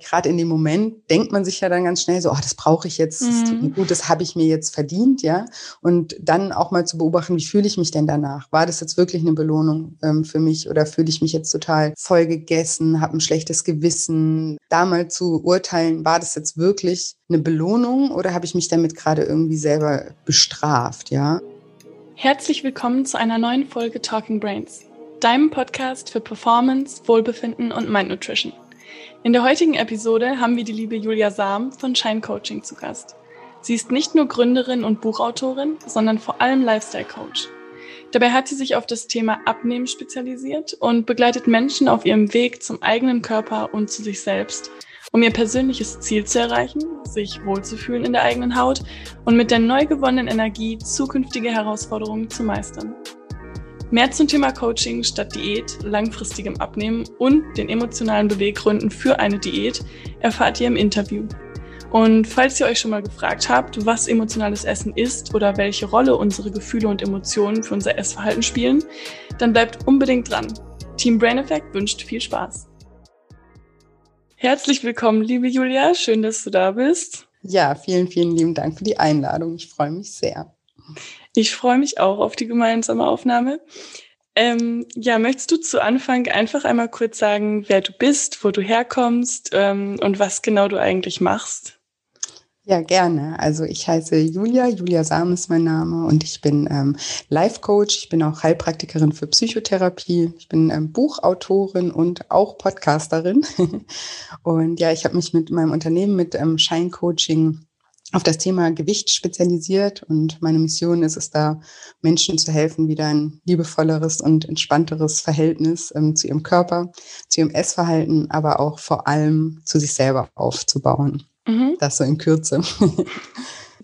gerade in dem Moment denkt man sich ja dann ganz schnell so, oh, das brauche ich jetzt, das tut mir Mhm. gut, das habe ich mir jetzt verdient, ja. Und dann auch mal zu beobachten, wie fühle ich mich denn danach? War das jetzt wirklich eine Belohnung ähm, für mich oder fühle ich mich jetzt total voll gegessen, habe ein schlechtes Gewissen? Da mal zu urteilen, war das jetzt wirklich eine Belohnung oder habe ich mich damit gerade irgendwie selber bestraft, ja? Herzlich willkommen zu einer neuen Folge Talking Brains, deinem Podcast für Performance, Wohlbefinden und Mind Nutrition. In der heutigen Episode haben wir die liebe Julia Sam von Shine Coaching zu Gast. Sie ist nicht nur Gründerin und Buchautorin, sondern vor allem Lifestyle Coach. Dabei hat sie sich auf das Thema Abnehmen spezialisiert und begleitet Menschen auf ihrem Weg zum eigenen Körper und zu sich selbst, um ihr persönliches Ziel zu erreichen, sich wohlzufühlen in der eigenen Haut und mit der neu gewonnenen Energie zukünftige Herausforderungen zu meistern. Mehr zum Thema Coaching statt Diät, langfristigem Abnehmen und den emotionalen Beweggründen für eine Diät erfahrt ihr im Interview. Und falls ihr euch schon mal gefragt habt, was emotionales Essen ist oder welche Rolle unsere Gefühle und Emotionen für unser Essverhalten spielen, dann bleibt unbedingt dran. Team Brain Effect wünscht viel Spaß. Herzlich willkommen, liebe Julia. Schön, dass du da bist. Ja, vielen, vielen lieben Dank für die Einladung. Ich freue mich sehr. Ich freue mich auch auf die gemeinsame Aufnahme. Ähm, ja, möchtest du zu Anfang einfach einmal kurz sagen, wer du bist, wo du herkommst ähm, und was genau du eigentlich machst? Ja, gerne. Also ich heiße Julia, Julia Sam ist mein Name und ich bin ähm, Life Coach. Ich bin auch Heilpraktikerin für Psychotherapie. Ich bin ähm, Buchautorin und auch Podcasterin. und ja, ich habe mich mit meinem Unternehmen mit ähm, Shine Coaching auf das Thema Gewicht spezialisiert und meine Mission ist es da, Menschen zu helfen, wieder ein liebevolleres und entspannteres Verhältnis ähm, zu ihrem Körper, zu ihrem Essverhalten, aber auch vor allem zu sich selber aufzubauen. Mhm. Das so in Kürze.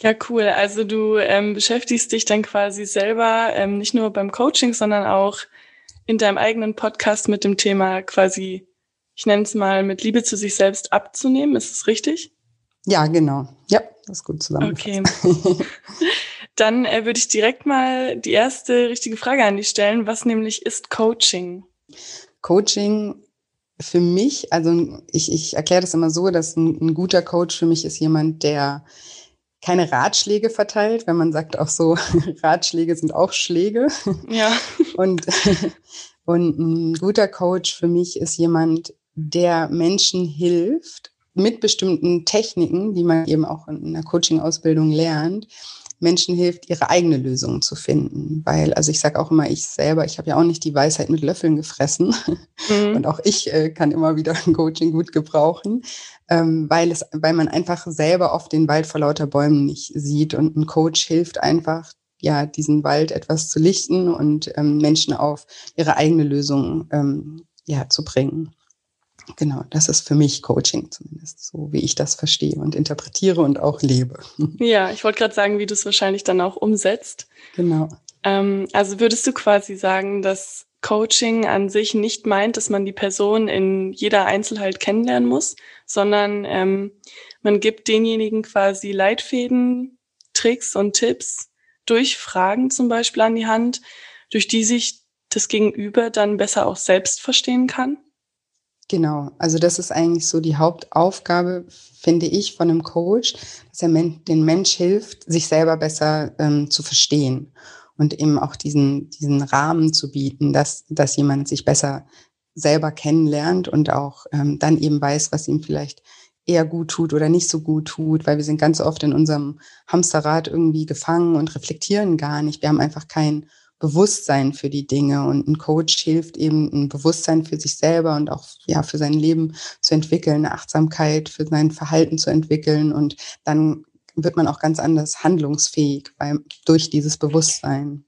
Ja, cool. Also du ähm, beschäftigst dich dann quasi selber ähm, nicht nur beim Coaching, sondern auch in deinem eigenen Podcast mit dem Thema quasi, ich nenne es mal, mit Liebe zu sich selbst abzunehmen. Ist es richtig? Ja, genau. Ja, das ist gut zusammengefasst. Okay. Dann äh, würde ich direkt mal die erste richtige Frage an dich stellen. Was nämlich ist Coaching? Coaching für mich, also ich, ich erkläre das immer so, dass ein, ein guter Coach für mich ist jemand, der keine Ratschläge verteilt, wenn man sagt auch so, Ratschläge sind auch Schläge. Ja. Und, und ein guter Coach für mich ist jemand, der Menschen hilft, mit bestimmten Techniken, die man eben auch in der Coaching-Ausbildung lernt, Menschen hilft, ihre eigene Lösung zu finden. Weil, also ich sage auch immer, ich selber, ich habe ja auch nicht die Weisheit mit Löffeln gefressen. Mhm. Und auch ich äh, kann immer wieder ein Coaching gut gebrauchen, ähm, weil, es, weil man einfach selber oft den Wald vor lauter Bäumen nicht sieht. Und ein Coach hilft einfach, ja, diesen Wald etwas zu lichten und ähm, Menschen auf ihre eigene Lösung ähm, ja, zu bringen. Genau, das ist für mich Coaching zumindest, so wie ich das verstehe und interpretiere und auch lebe. Ja, ich wollte gerade sagen, wie du es wahrscheinlich dann auch umsetzt. Genau. Ähm, also würdest du quasi sagen, dass Coaching an sich nicht meint, dass man die Person in jeder Einzelheit kennenlernen muss, sondern ähm, man gibt denjenigen quasi Leitfäden, Tricks und Tipps durch Fragen zum Beispiel an die Hand, durch die sich das Gegenüber dann besser auch selbst verstehen kann? Genau, also das ist eigentlich so die Hauptaufgabe, finde ich, von einem Coach, dass er den Mensch hilft, sich selber besser ähm, zu verstehen und eben auch diesen, diesen Rahmen zu bieten, dass, dass jemand sich besser selber kennenlernt und auch ähm, dann eben weiß, was ihm vielleicht eher gut tut oder nicht so gut tut, weil wir sind ganz oft in unserem Hamsterrad irgendwie gefangen und reflektieren gar nicht. Wir haben einfach kein Bewusstsein für die Dinge und ein Coach hilft eben ein Bewusstsein für sich selber und auch ja für sein Leben zu entwickeln, eine Achtsamkeit für sein Verhalten zu entwickeln und dann wird man auch ganz anders handlungsfähig weil, durch dieses Bewusstsein.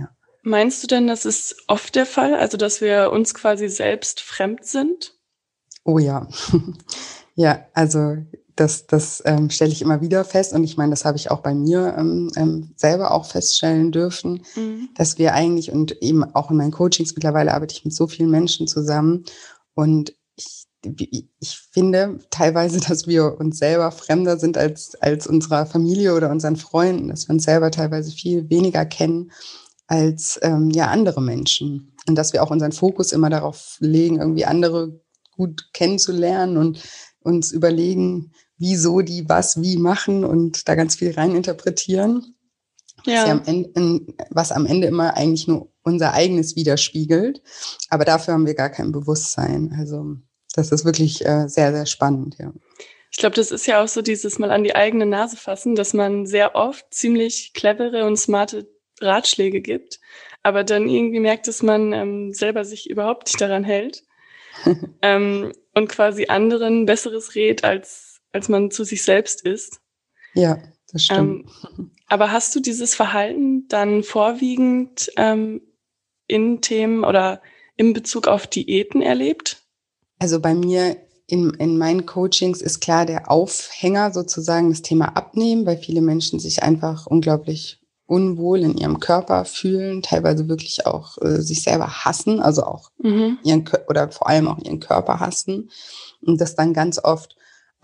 Ja. Meinst du denn, das ist oft der Fall, also dass wir uns quasi selbst fremd sind? Oh ja, ja, also das, das ähm, stelle ich immer wieder fest. Und ich meine, das habe ich auch bei mir ähm, ähm, selber auch feststellen dürfen, mhm. dass wir eigentlich und eben auch in meinen Coachings mittlerweile arbeite ich mit so vielen Menschen zusammen. Und ich, ich finde teilweise, dass wir uns selber fremder sind als, als unserer Familie oder unseren Freunden, dass wir uns selber teilweise viel weniger kennen als ähm, ja andere Menschen. Und dass wir auch unseren Fokus immer darauf legen, irgendwie andere gut kennenzulernen und uns überlegen, wieso die was wie machen und da ganz viel reininterpretieren. Ja. Am Ende, was am Ende immer eigentlich nur unser eigenes widerspiegelt. Aber dafür haben wir gar kein Bewusstsein. Also das ist wirklich äh, sehr, sehr spannend, ja. Ich glaube, das ist ja auch so dieses Mal an die eigene Nase fassen, dass man sehr oft ziemlich clevere und smarte Ratschläge gibt, aber dann irgendwie merkt, dass man ähm, selber sich überhaupt nicht daran hält ähm, und quasi anderen besseres rät, als, als man zu sich selbst ist. Ja, das stimmt. Ähm, aber hast du dieses Verhalten dann vorwiegend ähm, in Themen oder in Bezug auf Diäten erlebt? Also bei mir in, in meinen Coachings ist klar der Aufhänger sozusagen das Thema Abnehmen, weil viele Menschen sich einfach unglaublich unwohl in ihrem Körper fühlen, teilweise wirklich auch äh, sich selber hassen, also auch mhm. ihren oder vor allem auch ihren Körper hassen und das dann ganz oft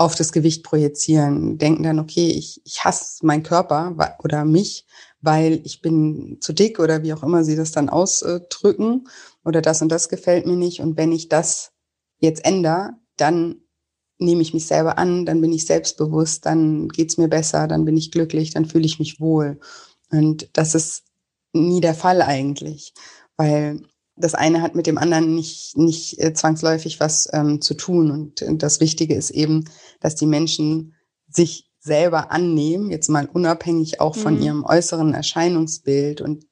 auf das Gewicht projizieren, denken dann, okay, ich, ich hasse meinen Körper oder mich, weil ich bin zu dick oder wie auch immer sie das dann ausdrücken oder das und das gefällt mir nicht und wenn ich das jetzt ändere, dann nehme ich mich selber an, dann bin ich selbstbewusst, dann geht's mir besser, dann bin ich glücklich, dann fühle ich mich wohl. Und das ist nie der Fall eigentlich, weil das eine hat mit dem anderen nicht, nicht äh, zwangsläufig was ähm, zu tun. Und, und das Wichtige ist eben, dass die Menschen sich selber annehmen, jetzt mal unabhängig auch von mhm. ihrem äußeren Erscheinungsbild und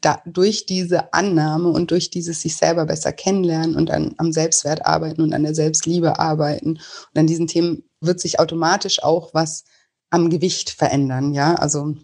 da, durch diese Annahme und durch dieses sich selber besser kennenlernen und an, am Selbstwert arbeiten und an der Selbstliebe arbeiten und an diesen Themen wird sich automatisch auch was am Gewicht verändern. Ja, also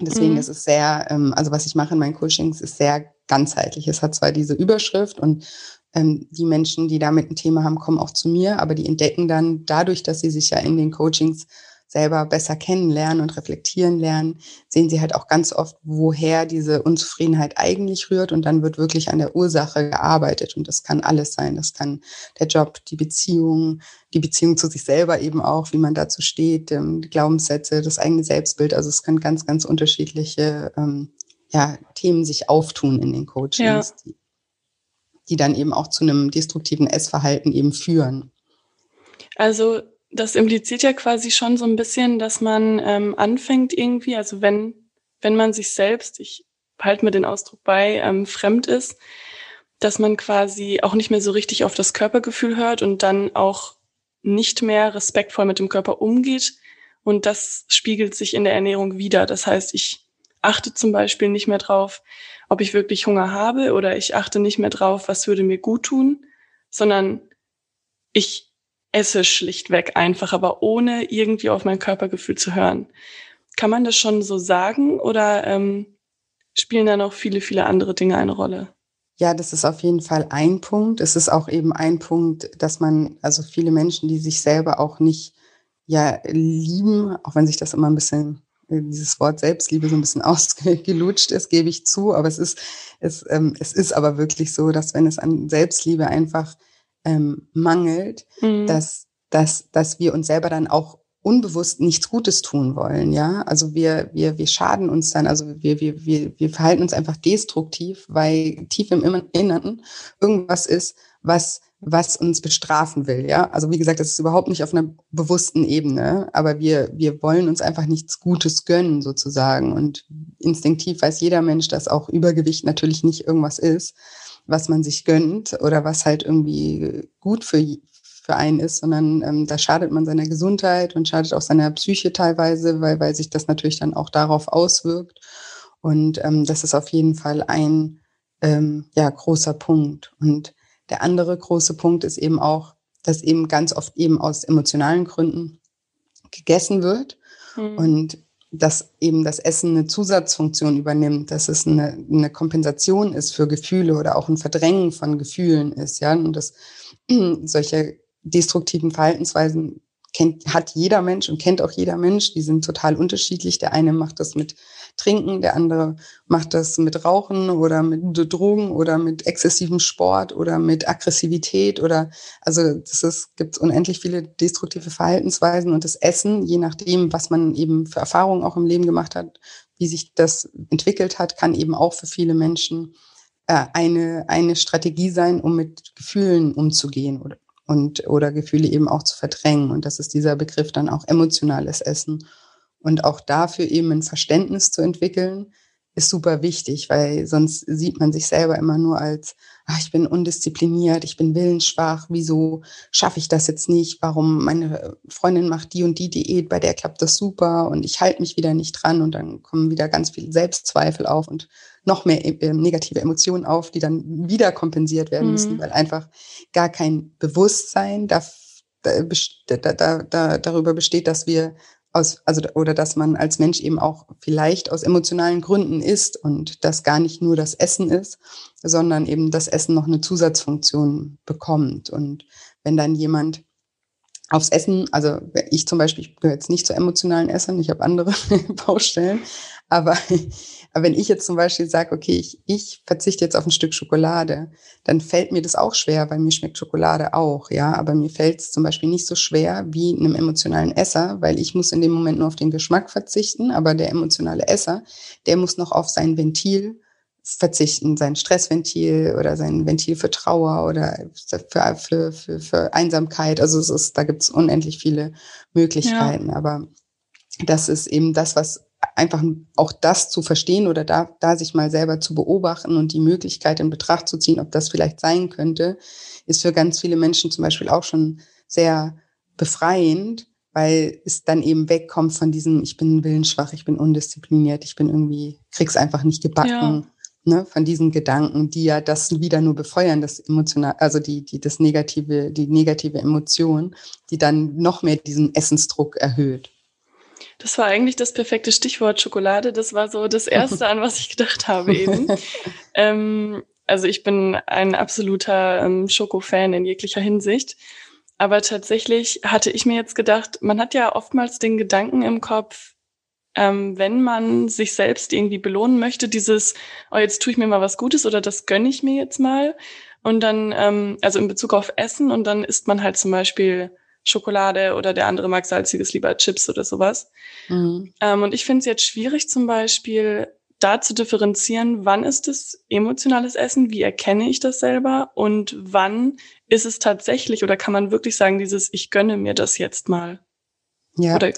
deswegen mhm. ist es sehr, ähm, also was ich mache in meinen Coachings ist sehr ganzheitlich. Es hat zwar diese Überschrift und ähm, die Menschen, die damit ein Thema haben, kommen auch zu mir, aber die entdecken dann dadurch, dass sie sich ja in den Coachings selber besser kennenlernen und reflektieren lernen, sehen sie halt auch ganz oft, woher diese Unzufriedenheit eigentlich rührt und dann wird wirklich an der Ursache gearbeitet und das kann alles sein. Das kann der Job, die Beziehung, die Beziehung zu sich selber eben auch, wie man dazu steht, ähm, die Glaubenssätze, das eigene Selbstbild. Also es können ganz, ganz unterschiedliche ähm, ja, Themen sich auftun in den Coachings, ja. die, die dann eben auch zu einem destruktiven Essverhalten eben führen. Also das impliziert ja quasi schon so ein bisschen, dass man ähm, anfängt irgendwie, also wenn, wenn man sich selbst, ich halte mir den Ausdruck bei, ähm, fremd ist, dass man quasi auch nicht mehr so richtig auf das Körpergefühl hört und dann auch nicht mehr respektvoll mit dem Körper umgeht. Und das spiegelt sich in der Ernährung wieder. Das heißt, ich achte zum Beispiel nicht mehr drauf, ob ich wirklich Hunger habe oder ich achte nicht mehr drauf, was würde mir gut tun, sondern ich esse schlichtweg einfach, aber ohne irgendwie auf mein Körpergefühl zu hören. Kann man das schon so sagen oder ähm, spielen da noch viele, viele andere Dinge eine Rolle? Ja, das ist auf jeden Fall ein Punkt. Es ist auch eben ein Punkt, dass man, also viele Menschen, die sich selber auch nicht ja lieben, auch wenn sich das immer ein bisschen dieses Wort Selbstliebe so ein bisschen ausgelutscht ist, gebe ich zu. Aber es ist, es, ähm, es ist aber wirklich so, dass wenn es an Selbstliebe einfach ähm, mangelt, mhm. dass, dass, dass wir uns selber dann auch unbewusst nichts Gutes tun wollen, ja. Also wir, wir, wir schaden uns dann, also wir, wir, wir, wir verhalten uns einfach destruktiv, weil tief im Inneren irgendwas ist, was, was uns bestrafen will, ja. Also wie gesagt, das ist überhaupt nicht auf einer bewussten Ebene, aber wir, wir wollen uns einfach nichts Gutes gönnen, sozusagen. Und instinktiv weiß jeder Mensch, dass auch Übergewicht natürlich nicht irgendwas ist was man sich gönnt oder was halt irgendwie gut für, für einen ist, sondern ähm, da schadet man seiner Gesundheit und schadet auch seiner Psyche teilweise, weil, weil sich das natürlich dann auch darauf auswirkt. Und ähm, das ist auf jeden Fall ein ähm, ja, großer Punkt. Und der andere große Punkt ist eben auch, dass eben ganz oft eben aus emotionalen Gründen gegessen wird. Mhm. Und dass eben das Essen eine Zusatzfunktion übernimmt, dass es eine, eine Kompensation ist für Gefühle oder auch ein Verdrängen von Gefühlen ist, ja, und dass solche destruktiven Verhaltensweisen kennt, hat jeder Mensch und kennt auch jeder Mensch. Die sind total unterschiedlich. Der eine macht das mit Trinken, der andere macht das mit Rauchen oder mit Drogen oder mit exzessivem Sport oder mit Aggressivität oder also ist, gibt unendlich viele destruktive Verhaltensweisen und das Essen, je nachdem, was man eben für Erfahrungen auch im Leben gemacht hat, wie sich das entwickelt hat, kann eben auch für viele Menschen äh, eine, eine Strategie sein, um mit Gefühlen umzugehen oder und oder Gefühle eben auch zu verdrängen. Und das ist dieser Begriff dann auch emotionales Essen. Und auch dafür eben ein Verständnis zu entwickeln, ist super wichtig, weil sonst sieht man sich selber immer nur als, ach, ich bin undiszipliniert, ich bin willensschwach, wieso schaffe ich das jetzt nicht? Warum meine Freundin macht die und die Diät, bei der klappt das super und ich halte mich wieder nicht dran und dann kommen wieder ganz viele Selbstzweifel auf und noch mehr äh, negative Emotionen auf, die dann wieder kompensiert werden müssen, mhm. weil einfach gar kein Bewusstsein da, da, da, da, darüber besteht, dass wir aus, also, oder dass man als Mensch eben auch vielleicht aus emotionalen Gründen isst und das gar nicht nur das Essen ist, sondern eben das Essen noch eine Zusatzfunktion bekommt. Und wenn dann jemand aufs Essen, also ich zum Beispiel, ich gehöre jetzt nicht zu emotionalen Essern, ich habe andere Baustellen, aber, aber wenn ich jetzt zum Beispiel sage, okay, ich, ich verzichte jetzt auf ein Stück Schokolade, dann fällt mir das auch schwer, weil mir schmeckt Schokolade auch, ja. Aber mir fällt es zum Beispiel nicht so schwer wie einem emotionalen Esser, weil ich muss in dem Moment nur auf den Geschmack verzichten, aber der emotionale Esser, der muss noch auf sein Ventil verzichten, sein Stressventil oder sein Ventil für Trauer oder für, für, für, für Einsamkeit. Also es ist, da gibt es unendlich viele Möglichkeiten. Ja. Aber das ist eben das, was einfach auch das zu verstehen oder da, da sich mal selber zu beobachten und die Möglichkeit in Betracht zu ziehen, ob das vielleicht sein könnte, ist für ganz viele Menschen zum Beispiel auch schon sehr befreiend, weil es dann eben wegkommt von diesem, ich bin willensschwach, ich bin undiszipliniert, ich bin irgendwie, krieg's einfach nicht gebacken. Ja. Ne, von diesen Gedanken, die ja das wieder nur befeuern, das emotional, also die, die, das negative, die negative Emotion, die dann noch mehr diesen Essensdruck erhöht. Das war eigentlich das perfekte Stichwort Schokolade. Das war so das Erste, an was ich gedacht habe eben. ähm, also ich bin ein absoluter ähm, Schoko-Fan in jeglicher Hinsicht. Aber tatsächlich hatte ich mir jetzt gedacht, man hat ja oftmals den Gedanken im Kopf, ähm, wenn man sich selbst irgendwie belohnen möchte, dieses, oh, jetzt tue ich mir mal was Gutes oder das gönne ich mir jetzt mal. Und dann, ähm, also in Bezug auf Essen, und dann isst man halt zum Beispiel Schokolade oder der andere mag salziges lieber Chips oder sowas. Mhm. Ähm, und ich finde es jetzt schwierig zum Beispiel da zu differenzieren, wann ist es emotionales Essen, wie erkenne ich das selber und wann ist es tatsächlich oder kann man wirklich sagen, dieses ich gönne mir das jetzt mal. Ja. Oder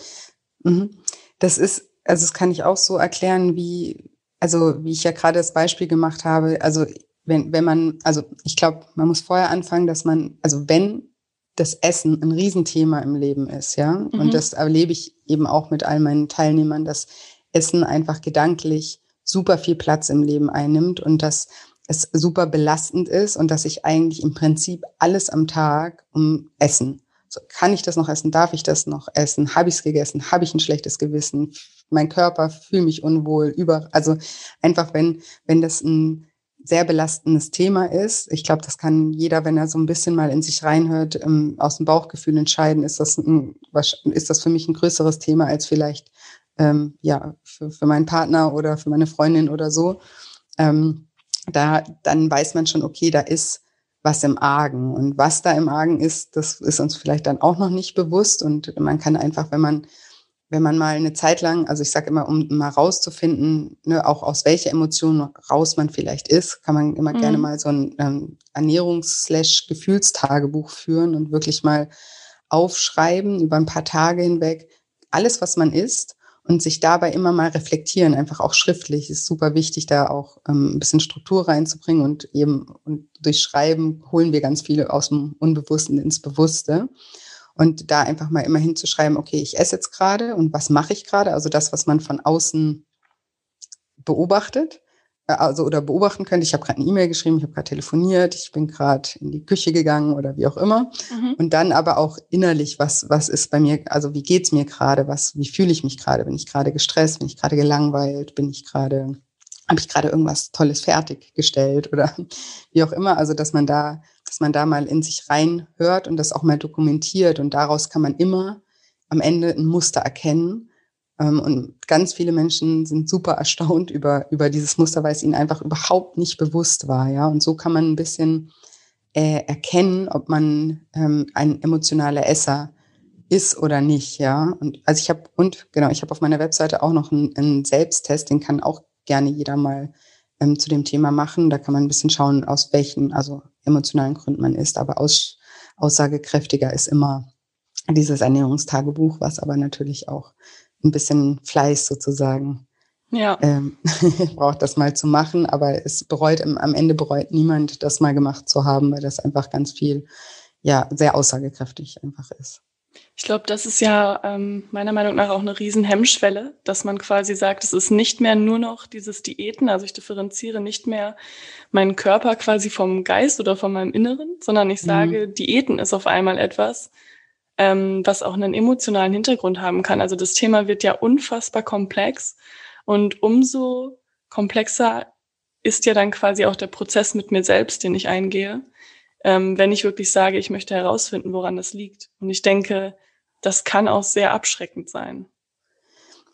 mhm. Das ist, also das kann ich auch so erklären, wie, also wie ich ja gerade das Beispiel gemacht habe, also wenn, wenn man, also ich glaube, man muss vorher anfangen, dass man, also wenn das Essen ein Riesenthema im Leben ist, ja. Mhm. Und das erlebe ich eben auch mit all meinen Teilnehmern, dass Essen einfach gedanklich super viel Platz im Leben einnimmt und dass es super belastend ist und dass ich eigentlich im Prinzip alles am Tag um Essen. So, kann ich das noch essen? Darf ich das noch essen? Habe ich es gegessen? Habe ich ein schlechtes Gewissen? Mein Körper fühlt mich unwohl. Über, also einfach wenn wenn das ein sehr belastendes Thema ist. Ich glaube, das kann jeder, wenn er so ein bisschen mal in sich reinhört, ähm, aus dem Bauchgefühl entscheiden, ist das, ein, ist das für mich ein größeres Thema als vielleicht ähm, ja, für, für meinen Partner oder für meine Freundin oder so. Ähm, da, dann weiß man schon, okay, da ist was im Argen. Und was da im Argen ist, das ist uns vielleicht dann auch noch nicht bewusst. Und man kann einfach, wenn man wenn man mal eine Zeit lang, also ich sage immer, um mal rauszufinden, ne, auch aus welcher Emotion raus man vielleicht ist, kann man immer mhm. gerne mal so ein ähm, Ernährungs-Gefühlstagebuch führen und wirklich mal aufschreiben über ein paar Tage hinweg, alles, was man isst und sich dabei immer mal reflektieren, einfach auch schriftlich, ist super wichtig, da auch ähm, ein bisschen Struktur reinzubringen und eben und durch Schreiben holen wir ganz viele aus dem Unbewussten ins Bewusste. Und da einfach mal immer hinzuschreiben, okay, ich esse jetzt gerade und was mache ich gerade? Also das, was man von außen beobachtet, äh, also oder beobachten könnte. Ich habe gerade eine E-Mail geschrieben, ich habe gerade telefoniert, ich bin gerade in die Küche gegangen oder wie auch immer. Mhm. Und dann aber auch innerlich, was was ist bei mir, also wie geht's mir gerade, was wie fühle ich mich gerade? Bin ich gerade gestresst, bin ich gerade gelangweilt, bin ich gerade habe ich gerade irgendwas Tolles fertiggestellt oder wie auch immer. Also dass man da dass man da mal in sich reinhört und das auch mal dokumentiert. Und daraus kann man immer am Ende ein Muster erkennen. Ähm, und ganz viele Menschen sind super erstaunt über, über dieses Muster, weil es ihnen einfach überhaupt nicht bewusst war. Ja, und so kann man ein bisschen äh, erkennen, ob man ähm, ein emotionaler Esser ist oder nicht. Ja, und also ich habe und genau, ich habe auf meiner Webseite auch noch einen, einen Selbsttest, den kann auch gerne jeder mal ähm, zu dem Thema machen. Da kann man ein bisschen schauen, aus welchen, also emotionalen Gründen man ist. Aber aus, aussagekräftiger ist immer dieses Ernährungstagebuch, was aber natürlich auch ein bisschen Fleiß sozusagen ja. ähm, braucht, das mal zu machen. Aber es bereut, am Ende bereut niemand, das mal gemacht zu haben, weil das einfach ganz viel, ja, sehr aussagekräftig einfach ist. Ich glaube, das ist ja ähm, meiner Meinung nach auch eine riesen Hemmschwelle, dass man quasi sagt, es ist nicht mehr nur noch dieses Diäten, also ich differenziere nicht mehr meinen Körper quasi vom Geist oder von meinem Inneren, sondern ich sage, mhm. Diäten ist auf einmal etwas, ähm, was auch einen emotionalen Hintergrund haben kann. Also das Thema wird ja unfassbar komplex und umso komplexer ist ja dann quasi auch der Prozess mit mir selbst, den ich eingehe, ähm, wenn ich wirklich sage, ich möchte herausfinden, woran das liegt. Und ich denke, das kann auch sehr abschreckend sein.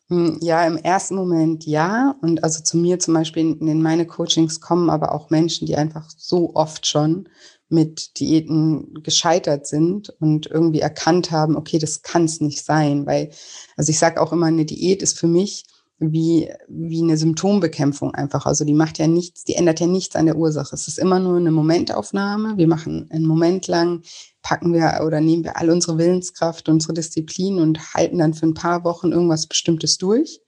Hm, ja, im ersten Moment ja. Und also zu mir zum Beispiel in meine Coachings kommen aber auch Menschen, die einfach so oft schon mit Diäten gescheitert sind und irgendwie erkannt haben, okay, das kann es nicht sein. Weil, also ich sage auch immer, eine Diät ist für mich wie, wie eine Symptombekämpfung einfach. Also die macht ja nichts, die ändert ja nichts an der Ursache. Es ist immer nur eine Momentaufnahme. Wir machen einen Moment lang, packen wir oder nehmen wir all unsere Willenskraft, unsere Disziplin und halten dann für ein paar Wochen irgendwas Bestimmtes durch.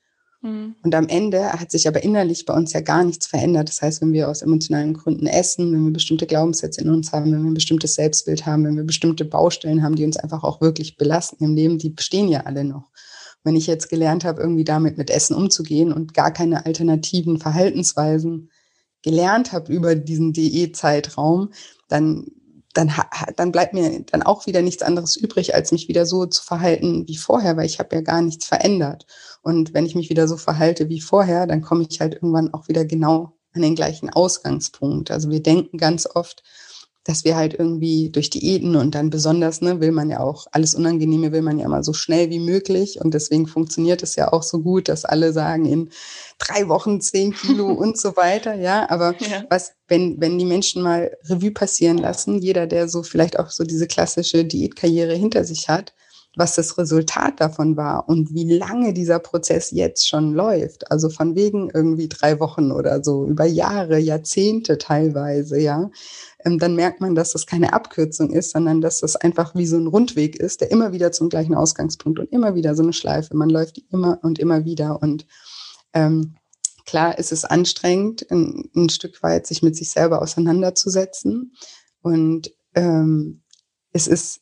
Mhm. Und am Ende hat sich aber innerlich bei uns ja gar nichts verändert. Das heißt, wenn wir aus emotionalen Gründen essen, wenn wir bestimmte Glaubenssätze in uns haben, wenn wir ein bestimmtes Selbstbild haben, wenn wir bestimmte Baustellen haben, die uns einfach auch wirklich belasten im Leben, die bestehen ja alle noch. Wenn ich jetzt gelernt habe, irgendwie damit mit Essen umzugehen und gar keine alternativen Verhaltensweisen gelernt habe über diesen DE-Zeitraum, dann, dann, dann bleibt mir dann auch wieder nichts anderes übrig, als mich wieder so zu verhalten wie vorher, weil ich habe ja gar nichts verändert. Und wenn ich mich wieder so verhalte wie vorher, dann komme ich halt irgendwann auch wieder genau an den gleichen Ausgangspunkt. Also wir denken ganz oft, dass wir halt irgendwie durch Diäten und dann besonders, ne, will man ja auch, alles Unangenehme will man ja immer so schnell wie möglich und deswegen funktioniert es ja auch so gut, dass alle sagen, in drei Wochen zehn Kilo und so weiter, ja, aber ja. was, wenn, wenn die Menschen mal Revue passieren lassen, jeder, der so vielleicht auch so diese klassische Diätkarriere hinter sich hat, was das Resultat davon war und wie lange dieser Prozess jetzt schon läuft. Also von wegen irgendwie drei Wochen oder so, über Jahre, Jahrzehnte teilweise, ja. Ähm, dann merkt man, dass das keine Abkürzung ist, sondern dass das einfach wie so ein Rundweg ist, der immer wieder zum gleichen Ausgangspunkt und immer wieder so eine Schleife. Man läuft immer und immer wieder und ähm, klar ist es anstrengend, ein, ein Stück weit sich mit sich selber auseinanderzusetzen und ähm, es ist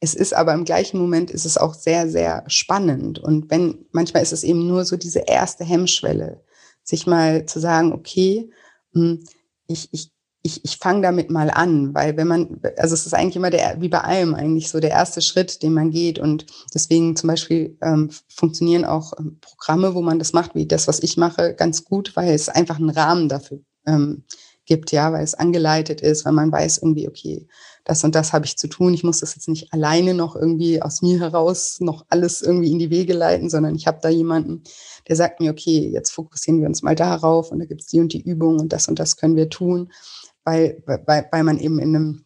es ist aber im gleichen Moment ist es auch sehr, sehr spannend. Und wenn, manchmal ist es eben nur so diese erste Hemmschwelle, sich mal zu sagen, okay, hm, ich, ich, ich, ich fange damit mal an, weil wenn man, also es ist eigentlich immer der, wie bei allem eigentlich so der erste Schritt, den man geht. Und deswegen zum Beispiel ähm, funktionieren auch ähm, Programme, wo man das macht, wie das, was ich mache, ganz gut, weil es einfach einen Rahmen dafür ähm, gibt, ja, weil es angeleitet ist, weil man weiß irgendwie, okay, das und das habe ich zu tun. Ich muss das jetzt nicht alleine noch irgendwie aus mir heraus noch alles irgendwie in die Wege leiten, sondern ich habe da jemanden, der sagt mir, okay, jetzt fokussieren wir uns mal darauf und da gibt es die und die Übung und das und das können wir tun, weil, weil, weil man eben in einem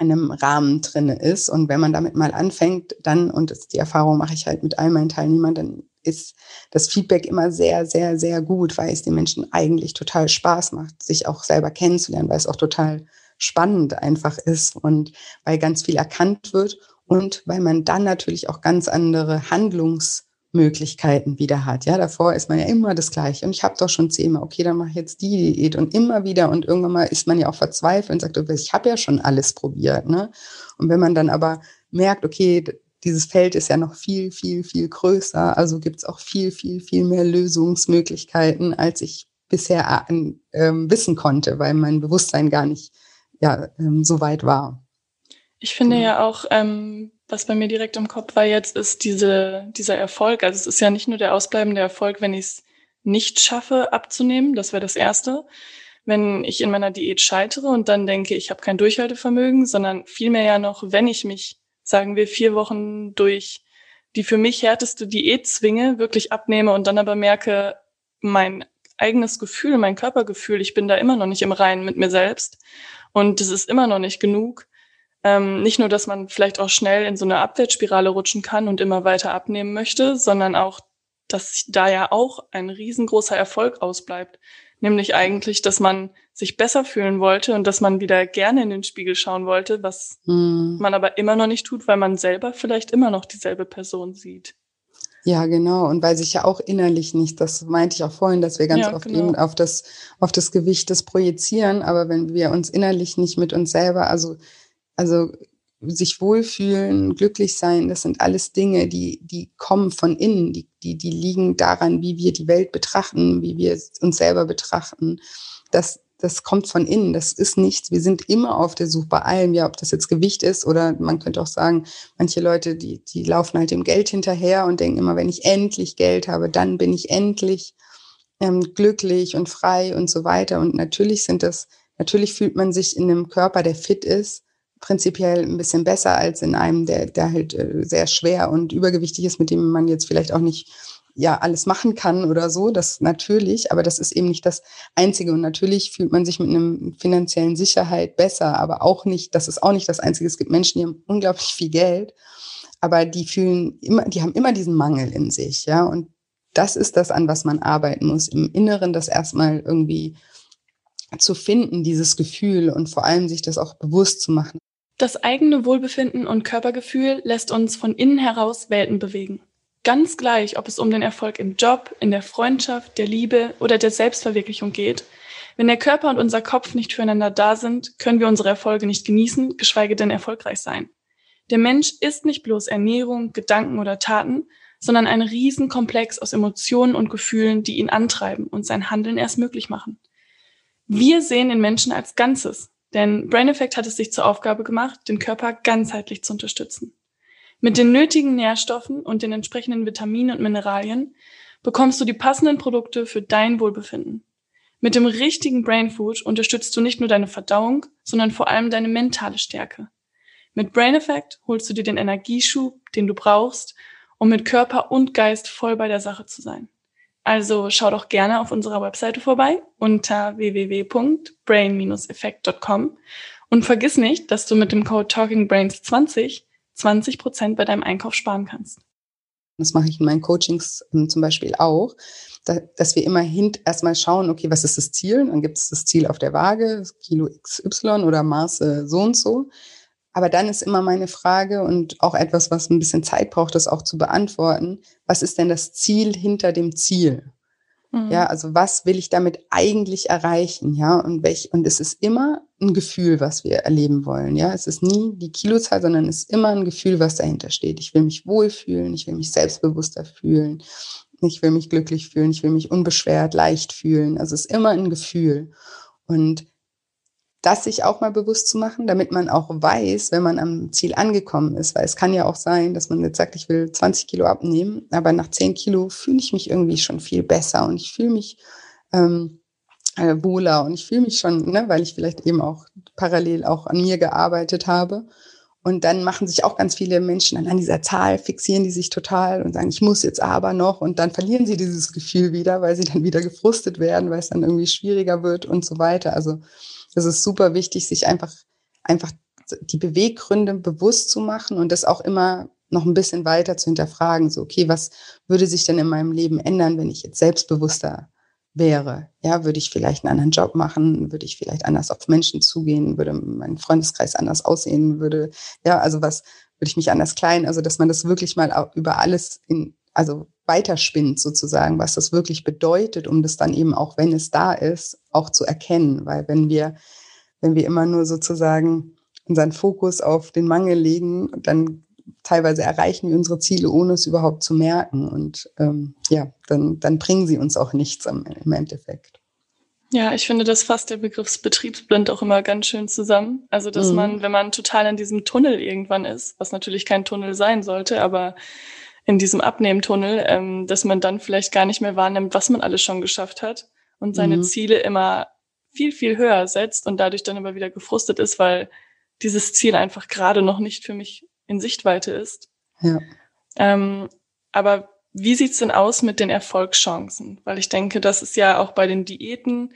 in einem Rahmen drinne ist. Und wenn man damit mal anfängt, dann, und das, die Erfahrung mache ich halt mit all meinen Teilnehmern, dann ist das Feedback immer sehr, sehr, sehr gut, weil es den Menschen eigentlich total Spaß macht, sich auch selber kennenzulernen, weil es auch total spannend einfach ist und weil ganz viel erkannt wird und weil man dann natürlich auch ganz andere Handlungsmöglichkeiten wieder hat. Ja, davor ist man ja immer das Gleiche. Und ich habe doch schon zehnmal, okay, dann mache ich jetzt die Diät und immer wieder. Und irgendwann mal ist man ja auch verzweifelt und sagt, ich habe ja schon alles probiert. Ne? Und wenn man dann aber merkt, okay, dieses Feld ist ja noch viel, viel, viel größer. Also gibt es auch viel, viel, viel mehr Lösungsmöglichkeiten, als ich bisher äh, wissen konnte, weil mein Bewusstsein gar nicht ja, ähm, so weit war. Ich finde genau. ja auch, ähm, was bei mir direkt im Kopf war jetzt, ist diese, dieser Erfolg. Also es ist ja nicht nur der ausbleibende Erfolg, wenn ich es nicht schaffe abzunehmen, das wäre das Erste. Wenn ich in meiner Diät scheitere und dann denke, ich habe kein Durchhaltevermögen, sondern vielmehr ja noch, wenn ich mich, sagen wir, vier Wochen durch die für mich härteste Diät zwinge, wirklich abnehme und dann aber merke, mein eigenes Gefühl, mein Körpergefühl, ich bin da immer noch nicht im Reinen mit mir selbst und das ist immer noch nicht genug. Ähm, nicht nur, dass man vielleicht auch schnell in so eine Abwärtsspirale rutschen kann und immer weiter abnehmen möchte, sondern auch, dass da ja auch ein riesengroßer Erfolg ausbleibt. Nämlich eigentlich, dass man sich besser fühlen wollte und dass man wieder gerne in den Spiegel schauen wollte, was mhm. man aber immer noch nicht tut, weil man selber vielleicht immer noch dieselbe Person sieht. Ja, genau. Und weil sich ja auch innerlich nicht, das meinte ich auch vorhin, dass wir ganz ja, oft genau. eben auf das, auf das Gewicht des projizieren. Aber wenn wir uns innerlich nicht mit uns selber, also, also sich wohlfühlen, glücklich sein, das sind alles Dinge, die, die kommen von innen, die, die, die liegen daran, wie wir die Welt betrachten, wie wir uns selber betrachten. Das, das kommt von innen, das ist nichts. Wir sind immer auf der Suche bei allem, ja, ob das jetzt Gewicht ist oder man könnte auch sagen, manche Leute, die, die laufen halt dem Geld hinterher und denken immer, wenn ich endlich Geld habe, dann bin ich endlich ähm, glücklich und frei und so weiter. Und natürlich sind das, natürlich fühlt man sich in einem Körper, der fit ist, prinzipiell ein bisschen besser als in einem, der, der halt äh, sehr schwer und übergewichtig ist, mit dem man jetzt vielleicht auch nicht ja alles machen kann oder so, das natürlich, aber das ist eben nicht das Einzige. Und natürlich fühlt man sich mit einem finanziellen Sicherheit besser, aber auch nicht, das ist auch nicht das Einzige. Es gibt Menschen, die haben unglaublich viel Geld, aber die fühlen immer, die haben immer diesen Mangel in sich, ja. Und das ist das, an was man arbeiten muss, im Inneren das erstmal irgendwie zu finden, dieses Gefühl und vor allem sich das auch bewusst zu machen. Das eigene Wohlbefinden und Körpergefühl lässt uns von innen heraus Welten bewegen. Ganz gleich, ob es um den Erfolg im Job, in der Freundschaft, der Liebe oder der Selbstverwirklichung geht. Wenn der Körper und unser Kopf nicht füreinander da sind, können wir unsere Erfolge nicht genießen, geschweige denn erfolgreich sein. Der Mensch ist nicht bloß Ernährung, Gedanken oder Taten, sondern ein Riesenkomplex aus Emotionen und Gefühlen, die ihn antreiben und sein Handeln erst möglich machen. Wir sehen den Menschen als Ganzes, denn Brain Effect hat es sich zur Aufgabe gemacht, den Körper ganzheitlich zu unterstützen. Mit den nötigen Nährstoffen und den entsprechenden Vitaminen und Mineralien bekommst du die passenden Produkte für dein Wohlbefinden. Mit dem richtigen Brain Food unterstützt du nicht nur deine Verdauung, sondern vor allem deine mentale Stärke. Mit Brain Effect holst du dir den Energieschub, den du brauchst, um mit Körper und Geist voll bei der Sache zu sein. Also schau doch gerne auf unserer Webseite vorbei unter www.brain-effekt.com und vergiss nicht, dass du mit dem Code TalkingBrains20 20 Prozent bei deinem Einkauf sparen kannst. Das mache ich in meinen Coachings ähm, zum Beispiel auch, da, dass wir immer hint erstmal schauen, okay, was ist das Ziel? Dann gibt es das Ziel auf der Waage, Kilo XY oder Maße so und so. Aber dann ist immer meine Frage und auch etwas, was ein bisschen Zeit braucht, das auch zu beantworten. Was ist denn das Ziel hinter dem Ziel? Mhm. Ja, also was will ich damit eigentlich erreichen? Ja, und welch, und es ist immer ein Gefühl, was wir erleben wollen. Ja, es ist nie die Kilozahl, sondern es ist immer ein Gefühl, was dahinter steht. Ich will mich wohlfühlen, ich will mich selbstbewusster fühlen, ich will mich glücklich fühlen, ich will mich unbeschwert, leicht fühlen. Also es ist immer ein Gefühl. Und das sich auch mal bewusst zu machen, damit man auch weiß, wenn man am Ziel angekommen ist. Weil es kann ja auch sein, dass man jetzt sagt, ich will 20 Kilo abnehmen, aber nach 10 Kilo fühle ich mich irgendwie schon viel besser und ich fühle mich ähm, äh, wohler und ich fühle mich schon, ne, weil ich vielleicht eben auch parallel auch an mir gearbeitet habe. Und dann machen sich auch ganz viele Menschen dann an dieser Zahl, fixieren die sich total und sagen, ich muss jetzt aber noch. Und dann verlieren sie dieses Gefühl wieder, weil sie dann wieder gefrustet werden, weil es dann irgendwie schwieriger wird und so weiter. Also das ist super wichtig, sich einfach, einfach die Beweggründe bewusst zu machen und das auch immer noch ein bisschen weiter zu hinterfragen. So, okay, was würde sich denn in meinem Leben ändern, wenn ich jetzt selbstbewusster wäre? Ja, würde ich vielleicht einen anderen Job machen? Würde ich vielleicht anders auf Menschen zugehen? Würde mein Freundeskreis anders aussehen? Würde, ja, also was, würde ich mich anders klein? Also, dass man das wirklich mal über alles in, also weiterspinnt sozusagen, was das wirklich bedeutet, um das dann eben auch, wenn es da ist, auch zu erkennen. Weil wenn wir, wenn wir immer nur sozusagen unseren Fokus auf den Mangel legen, dann teilweise erreichen wir unsere Ziele, ohne es überhaupt zu merken. Und ähm, ja, dann, dann bringen sie uns auch nichts im, im Endeffekt. Ja, ich finde, das fasst der Begriff Betriebsblind auch immer ganz schön zusammen. Also, dass mhm. man, wenn man total in diesem Tunnel irgendwann ist, was natürlich kein Tunnel sein sollte, aber in diesem Abnehmtunnel, ähm, dass man dann vielleicht gar nicht mehr wahrnimmt, was man alles schon geschafft hat und seine mhm. Ziele immer viel, viel höher setzt und dadurch dann aber wieder gefrustet ist, weil dieses Ziel einfach gerade noch nicht für mich in Sichtweite ist. Ja. Ähm, aber wie sieht's denn aus mit den Erfolgschancen? Weil ich denke, das ist ja auch bei den Diäten,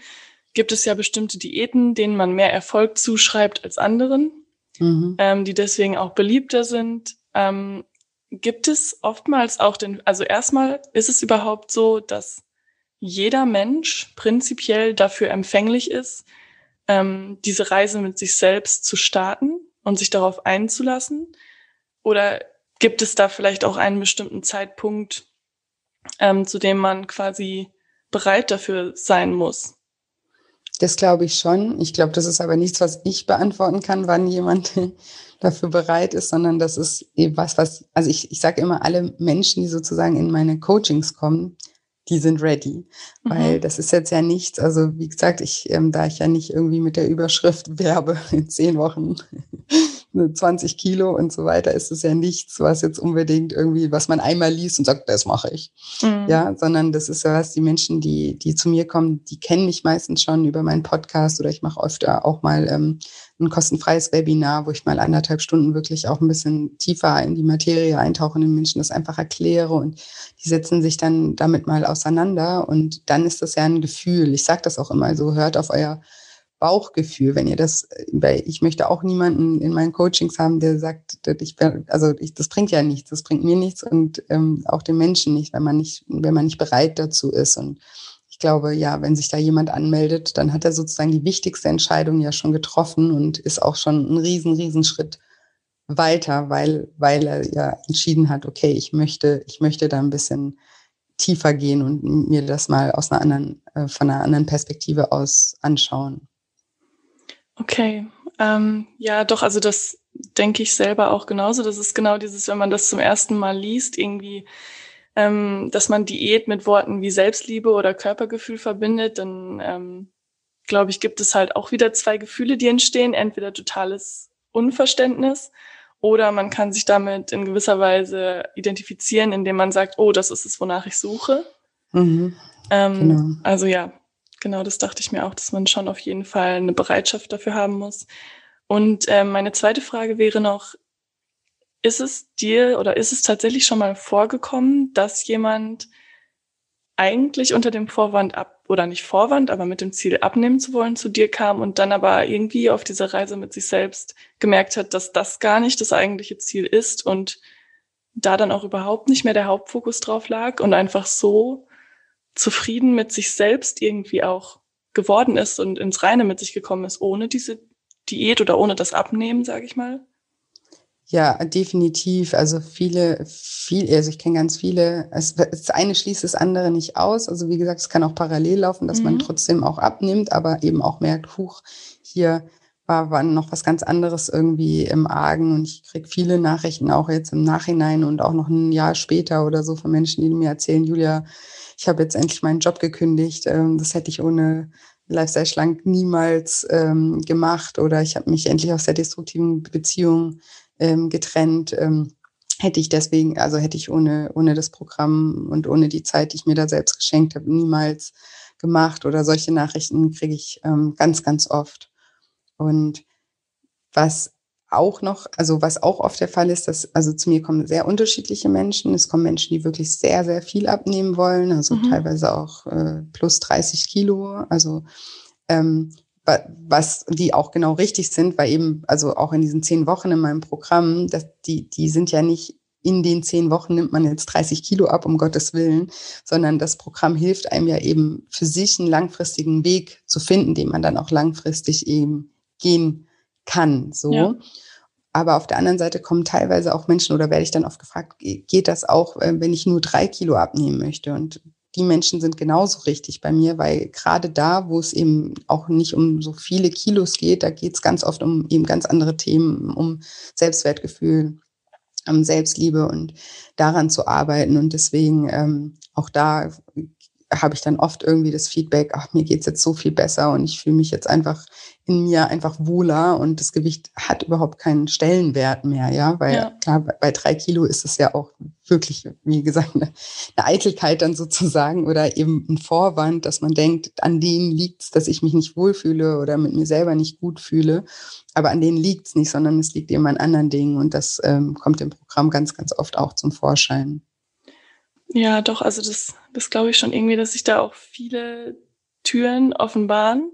gibt es ja bestimmte Diäten, denen man mehr Erfolg zuschreibt als anderen, mhm. ähm, die deswegen auch beliebter sind. Ähm, gibt es oftmals auch den, also erstmal ist es überhaupt so, dass jeder Mensch prinzipiell dafür empfänglich ist, ähm, diese Reise mit sich selbst zu starten und sich darauf einzulassen? Oder gibt es da vielleicht auch einen bestimmten Zeitpunkt, ähm, zu dem man quasi bereit dafür sein muss? Das glaube ich schon. Ich glaube, das ist aber nichts, was ich beantworten kann, wann jemand dafür bereit ist, sondern das ist eben was, was, also ich, ich sage immer, alle Menschen, die sozusagen in meine Coachings kommen, die sind ready. Mhm. Weil das ist jetzt ja nichts, also wie gesagt, ich, ähm, da ich ja nicht irgendwie mit der Überschrift werbe in zehn Wochen 20 Kilo und so weiter, ist es ja nichts, was jetzt unbedingt irgendwie, was man einmal liest und sagt, das mache ich. Mhm. Ja, sondern das ist ja was, die Menschen, die, die zu mir kommen, die kennen mich meistens schon über meinen Podcast oder ich mache öfter auch mal ähm, ein kostenfreies Webinar, wo ich mal anderthalb Stunden wirklich auch ein bisschen tiefer in die Materie eintauche und den Menschen das einfach erkläre und die setzen sich dann damit mal auseinander und dann ist das ja ein Gefühl. Ich sage das auch immer so, hört auf euer Bauchgefühl, wenn ihr das, weil ich möchte auch niemanden in meinen Coachings haben, der sagt, ich, also ich, das bringt ja nichts, das bringt mir nichts und ähm, auch den Menschen nicht, wenn man nicht, wenn man nicht bereit dazu ist. Und ich glaube, ja, wenn sich da jemand anmeldet, dann hat er sozusagen die wichtigste Entscheidung ja schon getroffen und ist auch schon ein riesen, riesen Schritt weiter, weil, weil er ja entschieden hat, okay, ich möchte, ich möchte da ein bisschen tiefer gehen und mir das mal aus einer anderen, äh, von einer anderen Perspektive aus anschauen. Okay, ähm, ja, doch, also das denke ich selber auch genauso. Das ist genau dieses, wenn man das zum ersten Mal liest, irgendwie, ähm, dass man Diät mit Worten wie Selbstliebe oder Körpergefühl verbindet, dann ähm, glaube ich, gibt es halt auch wieder zwei Gefühle, die entstehen. Entweder totales Unverständnis oder man kann sich damit in gewisser Weise identifizieren, indem man sagt, oh, das ist es, wonach ich suche. Mhm, ähm, genau. Also ja, Genau, das dachte ich mir auch, dass man schon auf jeden Fall eine Bereitschaft dafür haben muss. Und äh, meine zweite Frage wäre noch, ist es dir oder ist es tatsächlich schon mal vorgekommen, dass jemand eigentlich unter dem Vorwand ab oder nicht Vorwand, aber mit dem Ziel abnehmen zu wollen zu dir kam und dann aber irgendwie auf dieser Reise mit sich selbst gemerkt hat, dass das gar nicht das eigentliche Ziel ist und da dann auch überhaupt nicht mehr der Hauptfokus drauf lag und einfach so zufrieden mit sich selbst irgendwie auch geworden ist und ins Reine mit sich gekommen ist, ohne diese Diät oder ohne das Abnehmen, sage ich mal? Ja, definitiv. Also viele, viel, also ich kenne ganz viele. Es, das eine schließt das andere nicht aus. Also wie gesagt, es kann auch parallel laufen, dass mhm. man trotzdem auch abnimmt, aber eben auch merkt, huch, hier war, war noch was ganz anderes irgendwie im Argen. Und ich kriege viele Nachrichten auch jetzt im Nachhinein und auch noch ein Jahr später oder so von Menschen, die mir erzählen, Julia, ich habe jetzt endlich meinen Job gekündigt. Ähm, das hätte ich ohne Lifestyle schlank niemals ähm, gemacht. Oder ich habe mich endlich aus der destruktiven Beziehung ähm, getrennt. Ähm, hätte ich deswegen, also hätte ich ohne, ohne das Programm und ohne die Zeit, die ich mir da selbst geschenkt habe, niemals gemacht. Oder solche Nachrichten kriege ich ähm, ganz, ganz oft. Und was auch noch, also was auch oft der Fall ist, dass also zu mir kommen sehr unterschiedliche Menschen. Es kommen Menschen, die wirklich sehr, sehr viel abnehmen wollen, also mhm. teilweise auch äh, plus 30 Kilo. Also ähm, was die auch genau richtig sind, weil eben, also auch in diesen zehn Wochen in meinem Programm, dass die, die sind ja nicht in den zehn Wochen nimmt man jetzt 30 Kilo ab, um Gottes Willen, sondern das Programm hilft einem ja eben für sich einen langfristigen Weg zu finden, den man dann auch langfristig eben gehen kann, so. Ja. Aber auf der anderen Seite kommen teilweise auch Menschen oder werde ich dann oft gefragt, geht das auch, äh, wenn ich nur drei Kilo abnehmen möchte? Und die Menschen sind genauso richtig bei mir, weil gerade da, wo es eben auch nicht um so viele Kilos geht, da geht es ganz oft um eben ganz andere Themen, um Selbstwertgefühl, um Selbstliebe und daran zu arbeiten. Und deswegen ähm, auch da habe ich dann oft irgendwie das Feedback, ach, mir geht's jetzt so viel besser und ich fühle mich jetzt einfach in mir einfach wohler und das Gewicht hat überhaupt keinen Stellenwert mehr, ja, weil ja. klar, bei drei Kilo ist es ja auch wirklich, wie gesagt, eine, eine, Eitelkeit dann sozusagen oder eben ein Vorwand, dass man denkt, an denen liegt's, dass ich mich nicht wohlfühle oder mit mir selber nicht gut fühle, aber an denen liegt's nicht, sondern es liegt eben an anderen Dingen und das ähm, kommt im Programm ganz, ganz oft auch zum Vorschein. Ja, doch, also das, das glaube ich schon irgendwie, dass sich da auch viele Türen offenbaren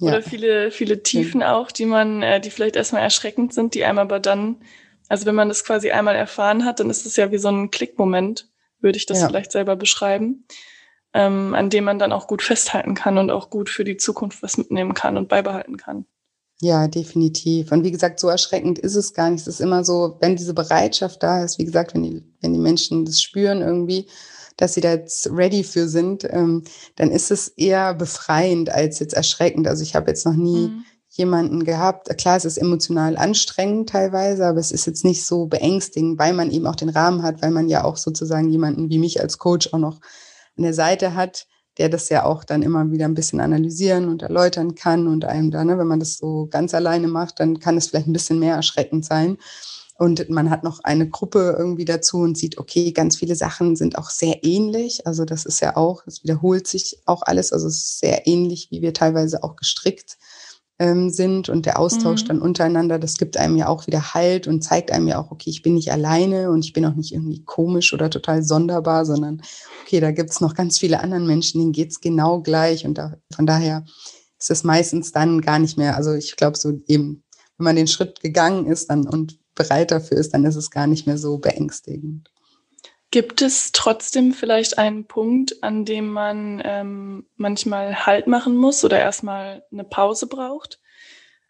ja. oder viele, viele Tiefen ja. auch, die man, äh, die vielleicht erstmal erschreckend sind, die einem aber dann, also wenn man das quasi einmal erfahren hat, dann ist es ja wie so ein Klickmoment, würde ich das ja. vielleicht selber beschreiben. ähm, an dem man dann auch gut festhalten kann und auch gut für die Zukunft was mitnehmen kann und beibehalten kann. Ja, definitiv. Und wie gesagt, so erschreckend ist es gar nicht. Es ist immer so, wenn diese Bereitschaft da ist, wie gesagt, wenn die, wenn die Menschen das spüren irgendwie, dass sie da jetzt ready für sind, ähm, dann ist es eher befreiend als jetzt erschreckend. Also ich habe jetzt noch nie mhm. jemanden gehabt. Klar, es ist emotional anstrengend teilweise, aber es ist jetzt nicht so beängstigend, weil man eben auch den Rahmen hat, weil man ja auch sozusagen jemanden wie mich als Coach auch noch an der Seite hat, der das ja auch dann immer wieder ein bisschen analysieren und erläutern kann und einem da, ne, wenn man das so ganz alleine macht, dann kann es vielleicht ein bisschen mehr erschreckend sein. Und man hat noch eine Gruppe irgendwie dazu und sieht, okay, ganz viele Sachen sind auch sehr ähnlich. Also das ist ja auch, es wiederholt sich auch alles. Also es ist sehr ähnlich, wie wir teilweise auch gestrickt ähm, sind und der Austausch mhm. dann untereinander, das gibt einem ja auch wieder Halt und zeigt einem ja auch, okay, ich bin nicht alleine und ich bin auch nicht irgendwie komisch oder total sonderbar, sondern okay, da gibt's noch ganz viele anderen Menschen, denen geht's genau gleich und da, von daher ist es meistens dann gar nicht mehr, also ich glaube so eben, wenn man den Schritt gegangen ist dann und bereit dafür ist, dann ist es gar nicht mehr so beängstigend. Gibt es trotzdem vielleicht einen Punkt, an dem man ähm, manchmal Halt machen muss oder erstmal eine Pause braucht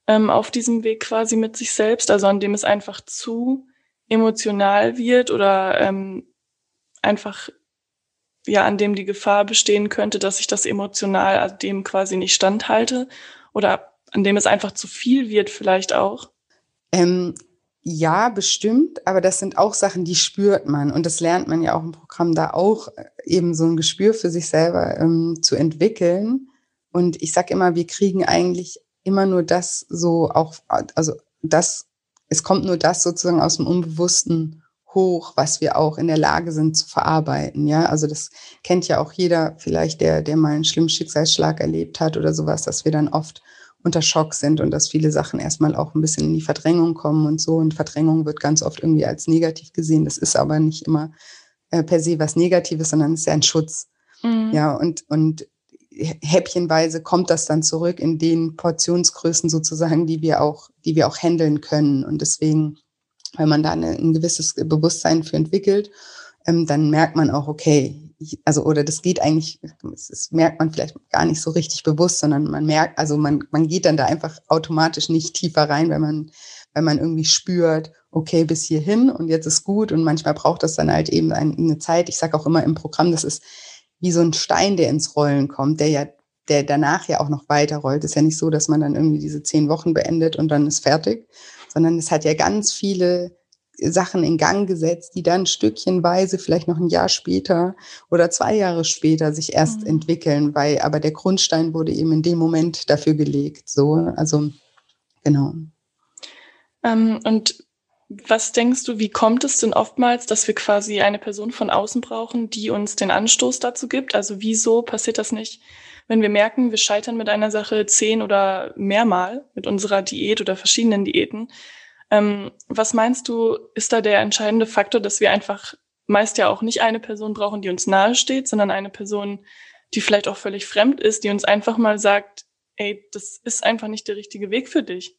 ähm, auf diesem Weg quasi mit sich selbst, also an dem es einfach zu emotional wird oder ähm, einfach ja an dem die Gefahr bestehen könnte, dass ich das emotional an dem quasi nicht standhalte oder an dem es einfach zu viel wird vielleicht auch? Ähm, ja, bestimmt, aber das sind auch Sachen, die spürt man und das lernt man ja auch im Programm da auch äh, eben so ein Gespür für sich selber ähm, zu entwickeln. Und ich sage immer, wir kriegen eigentlich immer nur das so auch, also das, es kommt nur das sozusagen aus dem Unbewussten hoch, was wir auch in der Lage sind zu verarbeiten. Ja, also das kennt ja auch jeder vielleicht, der, der mal einen schlimmen Schicksalsschlag erlebt hat oder sowas, dass wir dann oft unter Schock sind und dass viele Sachen erstmal auch ein bisschen in die Verdrängung kommen und so. Und Verdrängung wird ganz oft irgendwie als negativ gesehen. Das ist aber nicht immer äh, per se was Negatives, sondern es ist ja ein Schutz. Mhm. Ja, und, und häppchenweise kommt das dann zurück in den Portionsgrößen sozusagen, die wir auch, die wir auch handeln können. Und deswegen, wenn man da eine, ein gewisses Bewusstsein für entwickelt, ähm, dann merkt man auch, okay, also oder das geht eigentlich, das merkt man vielleicht gar nicht so richtig bewusst, sondern man merkt, also man, man geht dann da einfach automatisch nicht tiefer rein, wenn man, wenn man irgendwie spürt, okay, bis hierhin und jetzt ist gut und manchmal braucht das dann halt eben eine Zeit. Ich sage auch immer im Programm, das ist wie so ein Stein, der ins Rollen kommt, der ja, der danach ja auch noch weiterrollt. Ist ja nicht so, dass man dann irgendwie diese zehn Wochen beendet und dann ist fertig, sondern es hat ja ganz viele Sachen in Gang gesetzt, die dann stückchenweise vielleicht noch ein Jahr später oder zwei Jahre später sich erst mhm. entwickeln, weil aber der Grundstein wurde eben in dem Moment dafür gelegt. So, also genau. Ähm, und was denkst du, wie kommt es denn oftmals, dass wir quasi eine Person von außen brauchen, die uns den Anstoß dazu gibt? Also wieso passiert das nicht, wenn wir merken, wir scheitern mit einer Sache zehn oder mehrmal mit unserer Diät oder verschiedenen Diäten? Ähm, was meinst du, ist da der entscheidende Faktor, dass wir einfach meist ja auch nicht eine Person brauchen, die uns nahe steht, sondern eine Person, die vielleicht auch völlig fremd ist, die uns einfach mal sagt, ey, das ist einfach nicht der richtige Weg für dich?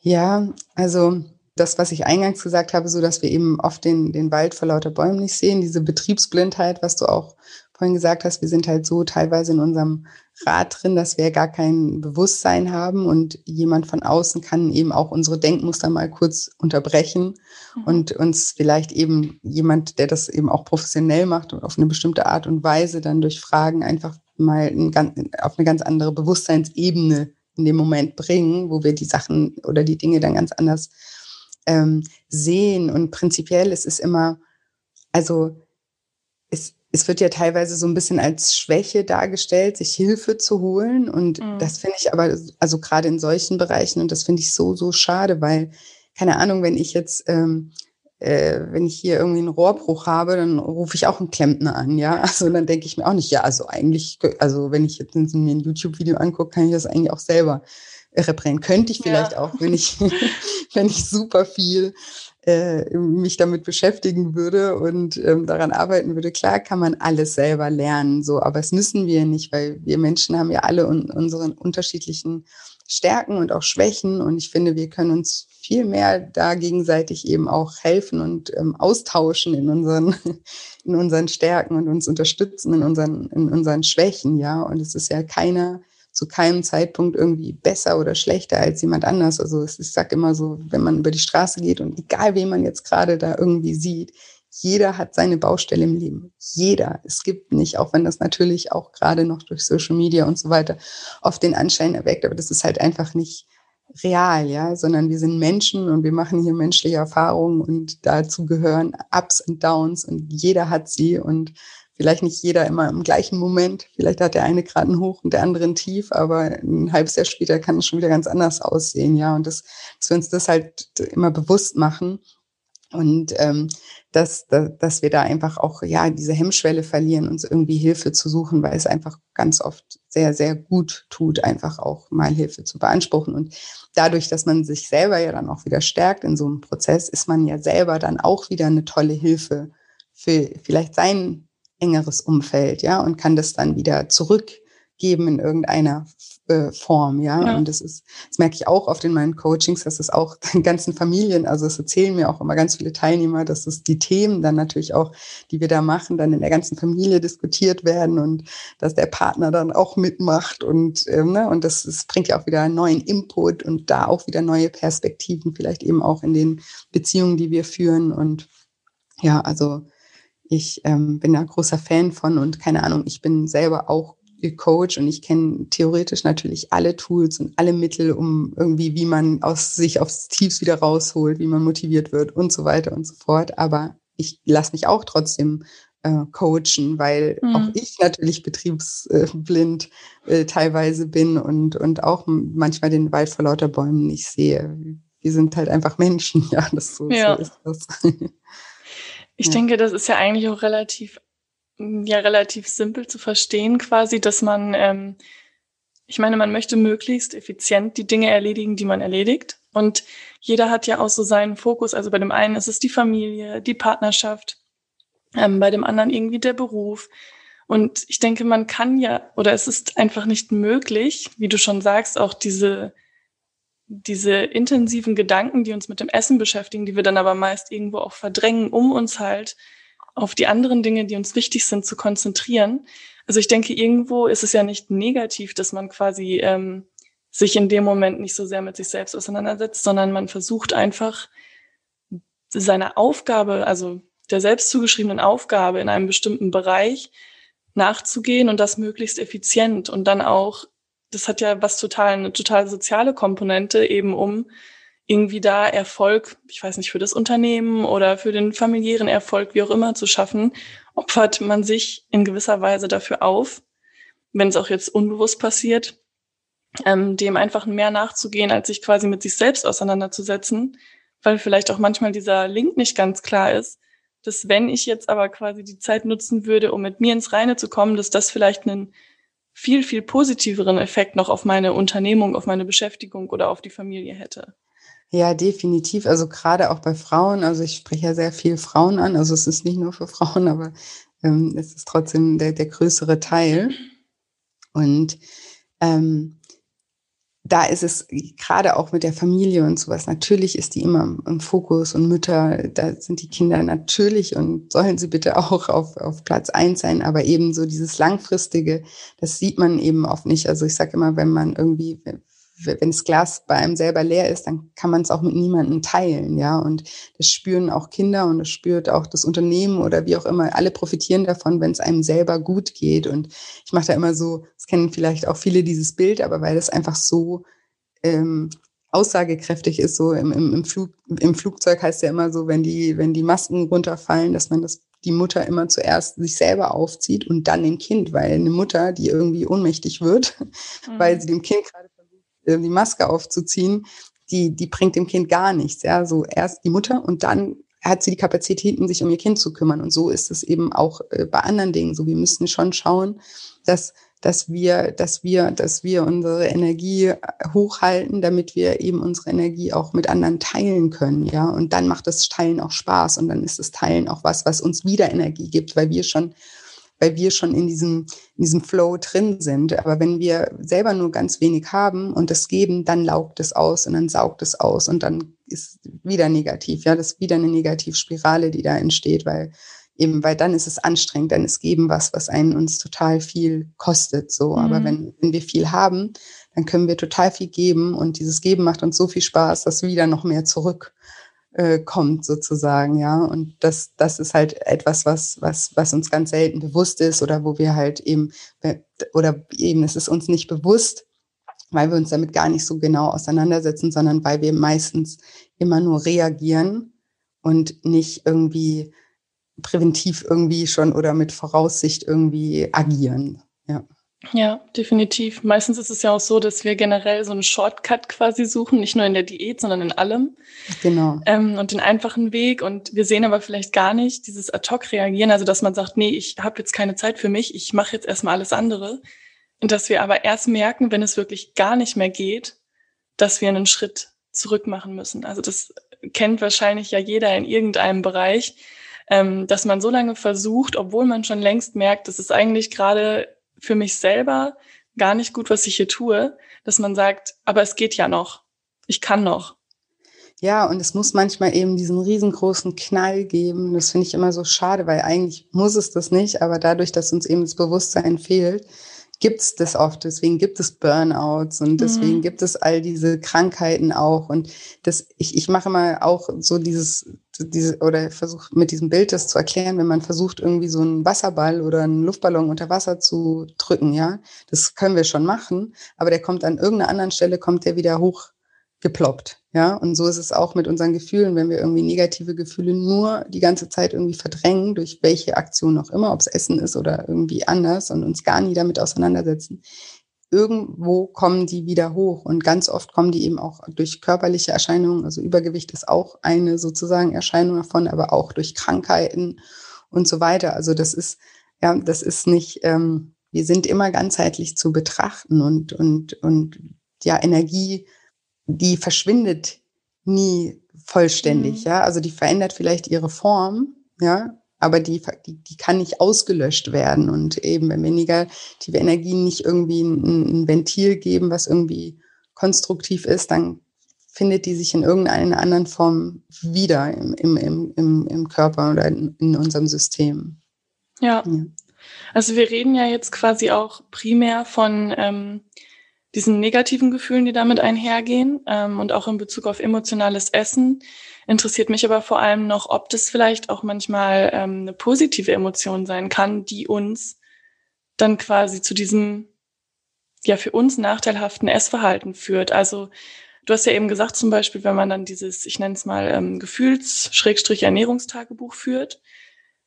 Ja, also das, was ich eingangs gesagt habe, so dass wir eben oft den, den Wald vor lauter Bäumen nicht sehen, diese Betriebsblindheit, was du auch vorhin gesagt hast, wir sind halt so teilweise in unserem Rad drin, dass wir gar kein Bewusstsein haben und jemand von außen kann eben auch unsere Denkmuster mal kurz unterbrechen mhm. und uns vielleicht eben jemand, der das eben auch professionell macht und auf eine bestimmte Art und Weise dann durch Fragen einfach mal ein, auf eine ganz andere Bewusstseinsebene in dem Moment bringen, wo wir die Sachen oder die Dinge dann ganz anders ähm, sehen. Und prinzipiell ist es immer, also es, wird ja teilweise so ein bisschen als Schwäche dargestellt, sich Hilfe zu holen. Und mhm. das finde ich aber, also gerade in solchen Bereichen, und das finde ich so, so schade, weil, keine Ahnung, wenn ich jetzt, ähm, äh, wenn ich hier irgendwie einen Rohrbruch habe, dann rufe ich auch einen Klempner an, ja. Also dann denke ich mir auch nicht, ja, also eigentlich, also wenn ich jetzt mir ein YouTube-Video angucke, kann ich das eigentlich auch selber reparieren. Könnte ich vielleicht ja. auch, wenn ich, wenn ich super viel äh, mich damit beschäftigen würde und ähm, daran arbeiten würde. Klar kann man alles selber lernen, so, aber es müssen wir nicht, weil wir Menschen haben ja alle un unseren unterschiedlichen Stärken und auch Schwächen. Und ich finde, wir können uns viel mehr da gegenseitig eben auch helfen und ähm, austauschen in unseren, in unseren Stärken und uns unterstützen in unseren, in unseren Schwächen, ja. Und es ist ja keiner zu keinem Zeitpunkt irgendwie besser oder schlechter als jemand anders. Also ich sage immer so, wenn man über die Straße geht und egal wen man jetzt gerade da irgendwie sieht, jeder hat seine Baustelle im Leben. Jeder. Es gibt nicht, auch wenn das natürlich auch gerade noch durch Social Media und so weiter oft den Anschein erweckt, aber das ist halt einfach nicht real, ja, sondern wir sind Menschen und wir machen hier menschliche Erfahrungen und dazu gehören Ups und Downs und jeder hat sie und vielleicht nicht jeder immer im gleichen Moment. Vielleicht hat der eine gerade einen Hoch und der andere einen Tief, aber ein halbes Jahr später kann es schon wieder ganz anders aussehen, ja. Und das, dass wir uns das halt immer bewusst machen und ähm, dass, dass, dass wir da einfach auch ja diese Hemmschwelle verlieren, uns irgendwie Hilfe zu suchen, weil es einfach ganz oft sehr, sehr gut tut, einfach auch mal Hilfe zu beanspruchen. Und dadurch, dass man sich selber ja dann auch wieder stärkt in so einem Prozess, ist man ja selber dann auch wieder eine tolle Hilfe für vielleicht sein engeres Umfeld, ja, und kann das dann wieder zurückgeben in irgendeiner äh, Form, ja? ja. Und das ist, das merke ich auch oft in meinen Coachings, dass es auch den ganzen Familien, also es erzählen mir auch immer ganz viele Teilnehmer, dass es die Themen dann natürlich auch, die wir da machen, dann in der ganzen Familie diskutiert werden und dass der Partner dann auch mitmacht und, ähm, ne, und das, das bringt ja auch wieder einen neuen Input und da auch wieder neue Perspektiven, vielleicht eben auch in den Beziehungen, die wir führen und ja, also ich ähm, bin da großer Fan von und keine Ahnung, ich bin selber auch Coach und ich kenne theoretisch natürlich alle Tools und alle Mittel, um irgendwie, wie man aus sich aufs Tiefs wieder rausholt, wie man motiviert wird und so weiter und so fort. Aber ich lasse mich auch trotzdem äh, coachen, weil mhm. auch ich natürlich betriebsblind äh, teilweise bin und, und auch manchmal den Wald vor lauter Bäumen nicht sehe. Wir sind halt einfach Menschen, ja, das so, ja. so ist das. ich ja. denke, das ist ja eigentlich auch relativ ja relativ simpel zu verstehen quasi, dass man, ähm, ich meine, man möchte möglichst effizient die Dinge erledigen, die man erledigt. Und jeder hat ja auch so seinen Fokus. Also bei dem einen ist es die Familie, die Partnerschaft, ähm, bei dem anderen irgendwie der Beruf. Und ich denke, man kann ja, oder es ist einfach nicht möglich, wie du schon sagst, auch diese, diese intensiven Gedanken, die uns mit dem Essen beschäftigen, die wir dann aber meist irgendwo auch verdrängen, um uns halt auf die anderen Dinge, die uns wichtig sind, zu konzentrieren. Also ich denke, irgendwo ist es ja nicht negativ, dass man quasi ähm, sich in dem Moment nicht so sehr mit sich selbst auseinandersetzt, sondern man versucht einfach seine Aufgabe, also der selbst zugeschriebenen Aufgabe in einem bestimmten Bereich nachzugehen und das möglichst effizient und dann auch, das hat ja was total, eine total soziale Komponente eben um irgendwie da Erfolg, ich weiß nicht, für das Unternehmen oder für den familiären Erfolg, wie auch immer, zu schaffen, opfert man sich in gewisser Weise dafür auf, wenn es auch jetzt unbewusst passiert, ähm, dem einfach mehr nachzugehen, als sich quasi mit sich selbst auseinanderzusetzen, weil vielleicht auch manchmal dieser Link nicht ganz klar ist, dass wenn ich jetzt aber quasi die Zeit nutzen würde, um mit mir ins Reine zu kommen, dass das vielleicht einen viel, viel positiveren Effekt noch auf meine Unternehmung, auf meine Beschäftigung oder auf die Familie hätte. Ja, definitiv. Also gerade auch bei Frauen, also ich spreche ja sehr viel Frauen an, also es ist nicht nur für Frauen, aber ähm, es ist trotzdem der, der größere Teil. Und ähm, da ist es gerade auch mit der Familie und sowas, natürlich ist die immer im Fokus und Mütter, da sind die Kinder natürlich und sollen sie bitte auch auf, auf Platz eins sein, aber eben so dieses Langfristige, das sieht man eben oft nicht. Also ich sage immer, wenn man irgendwie, wenn das Glas bei einem selber leer ist, dann kann man es auch mit niemandem teilen, ja. Und das spüren auch Kinder und das spürt auch das Unternehmen oder wie auch immer. Alle profitieren davon, wenn es einem selber gut geht. Und ich mache da immer so, das kennen vielleicht auch viele dieses Bild, aber weil das einfach so ähm, aussagekräftig ist, so im, im, im, Flug, im Flugzeug heißt ja immer so, wenn die, wenn die Masken runterfallen, dass man das die Mutter immer zuerst sich selber aufzieht und dann dem Kind, weil eine Mutter, die irgendwie ohnmächtig wird, mhm. weil sie dem Kind äh, die Maske aufzuziehen, die, die bringt dem Kind gar nichts. Ja, so erst die Mutter und dann hat sie die Kapazitäten, sich um ihr Kind zu kümmern. Und so ist es eben auch äh, bei anderen Dingen. So, wir müssen schon schauen, dass, dass wir, dass wir, dass wir unsere Energie äh, hochhalten, damit wir eben unsere Energie auch mit anderen teilen können. Ja, und dann macht das Teilen auch Spaß. Und dann ist das Teilen auch was, was uns wieder Energie gibt, weil wir schon weil wir schon in diesem, in diesem Flow drin sind. Aber wenn wir selber nur ganz wenig haben und das geben, dann laugt es aus und dann saugt es aus und dann ist wieder negativ. Ja, das ist wieder eine Negativspirale, die da entsteht, weil eben, weil dann ist es anstrengend, dann ist Geben was, was einen uns total viel kostet. So, mhm. aber wenn, wenn wir viel haben, dann können wir total viel geben und dieses Geben macht uns so viel Spaß, dass wieder noch mehr zurück äh, kommt sozusagen, ja. Und das, das ist halt etwas, was, was, was uns ganz selten bewusst ist oder wo wir halt eben, oder eben, es ist uns nicht bewusst, weil wir uns damit gar nicht so genau auseinandersetzen, sondern weil wir meistens immer nur reagieren und nicht irgendwie präventiv irgendwie schon oder mit Voraussicht irgendwie agieren. Ja. Ja, definitiv. Meistens ist es ja auch so, dass wir generell so einen Shortcut quasi suchen, nicht nur in der Diät, sondern in allem. Genau. Ähm, und den einfachen Weg. Und wir sehen aber vielleicht gar nicht dieses Ad-Hoc-Reagieren, also dass man sagt, nee, ich habe jetzt keine Zeit für mich, ich mache jetzt erstmal alles andere. Und dass wir aber erst merken, wenn es wirklich gar nicht mehr geht, dass wir einen Schritt zurück machen müssen. Also das kennt wahrscheinlich ja jeder in irgendeinem Bereich, ähm, dass man so lange versucht, obwohl man schon längst merkt, das ist eigentlich gerade für mich selber gar nicht gut, was ich hier tue, dass man sagt, aber es geht ja noch, ich kann noch. Ja, und es muss manchmal eben diesen riesengroßen Knall geben. Das finde ich immer so schade, weil eigentlich muss es das nicht, aber dadurch, dass uns eben das Bewusstsein fehlt, gibt es das oft. Deswegen gibt es Burnouts und deswegen mhm. gibt es all diese Krankheiten auch. Und das, ich, ich mache mal auch so dieses, diese, oder versuche mit diesem Bild das zu erklären, wenn man versucht, irgendwie so einen Wasserball oder einen Luftballon unter Wasser zu drücken, ja. Das können wir schon machen, aber der kommt an irgendeiner anderen Stelle, kommt der wieder hoch geploppt. Ja, und so ist es auch mit unseren Gefühlen, wenn wir irgendwie negative Gefühle nur die ganze Zeit irgendwie verdrängen, durch welche Aktion auch immer, ob es Essen ist oder irgendwie anders und uns gar nie damit auseinandersetzen. Irgendwo kommen die wieder hoch und ganz oft kommen die eben auch durch körperliche Erscheinungen. Also Übergewicht ist auch eine sozusagen Erscheinung davon, aber auch durch Krankheiten und so weiter. Also das ist, ja, das ist nicht, ähm, wir sind immer ganzheitlich zu betrachten und, und, und ja, Energie die verschwindet nie vollständig, mhm. ja. Also die verändert vielleicht ihre Form, ja, aber die, die, die kann nicht ausgelöscht werden. Und eben, wenn wir negative Energien nicht irgendwie ein, ein Ventil geben, was irgendwie konstruktiv ist, dann findet die sich in irgendeiner anderen Form wieder im, im, im, im Körper oder in, in unserem System. Ja. ja. Also wir reden ja jetzt quasi auch primär von ähm, diesen negativen Gefühlen, die damit einhergehen ähm, und auch in Bezug auf emotionales Essen. Interessiert mich aber vor allem noch, ob das vielleicht auch manchmal ähm, eine positive Emotion sein kann, die uns dann quasi zu diesem ja für uns nachteilhaften Essverhalten führt. Also du hast ja eben gesagt, zum Beispiel, wenn man dann dieses, ich nenne es mal ähm, Gefühls-Ernährungstagebuch führt,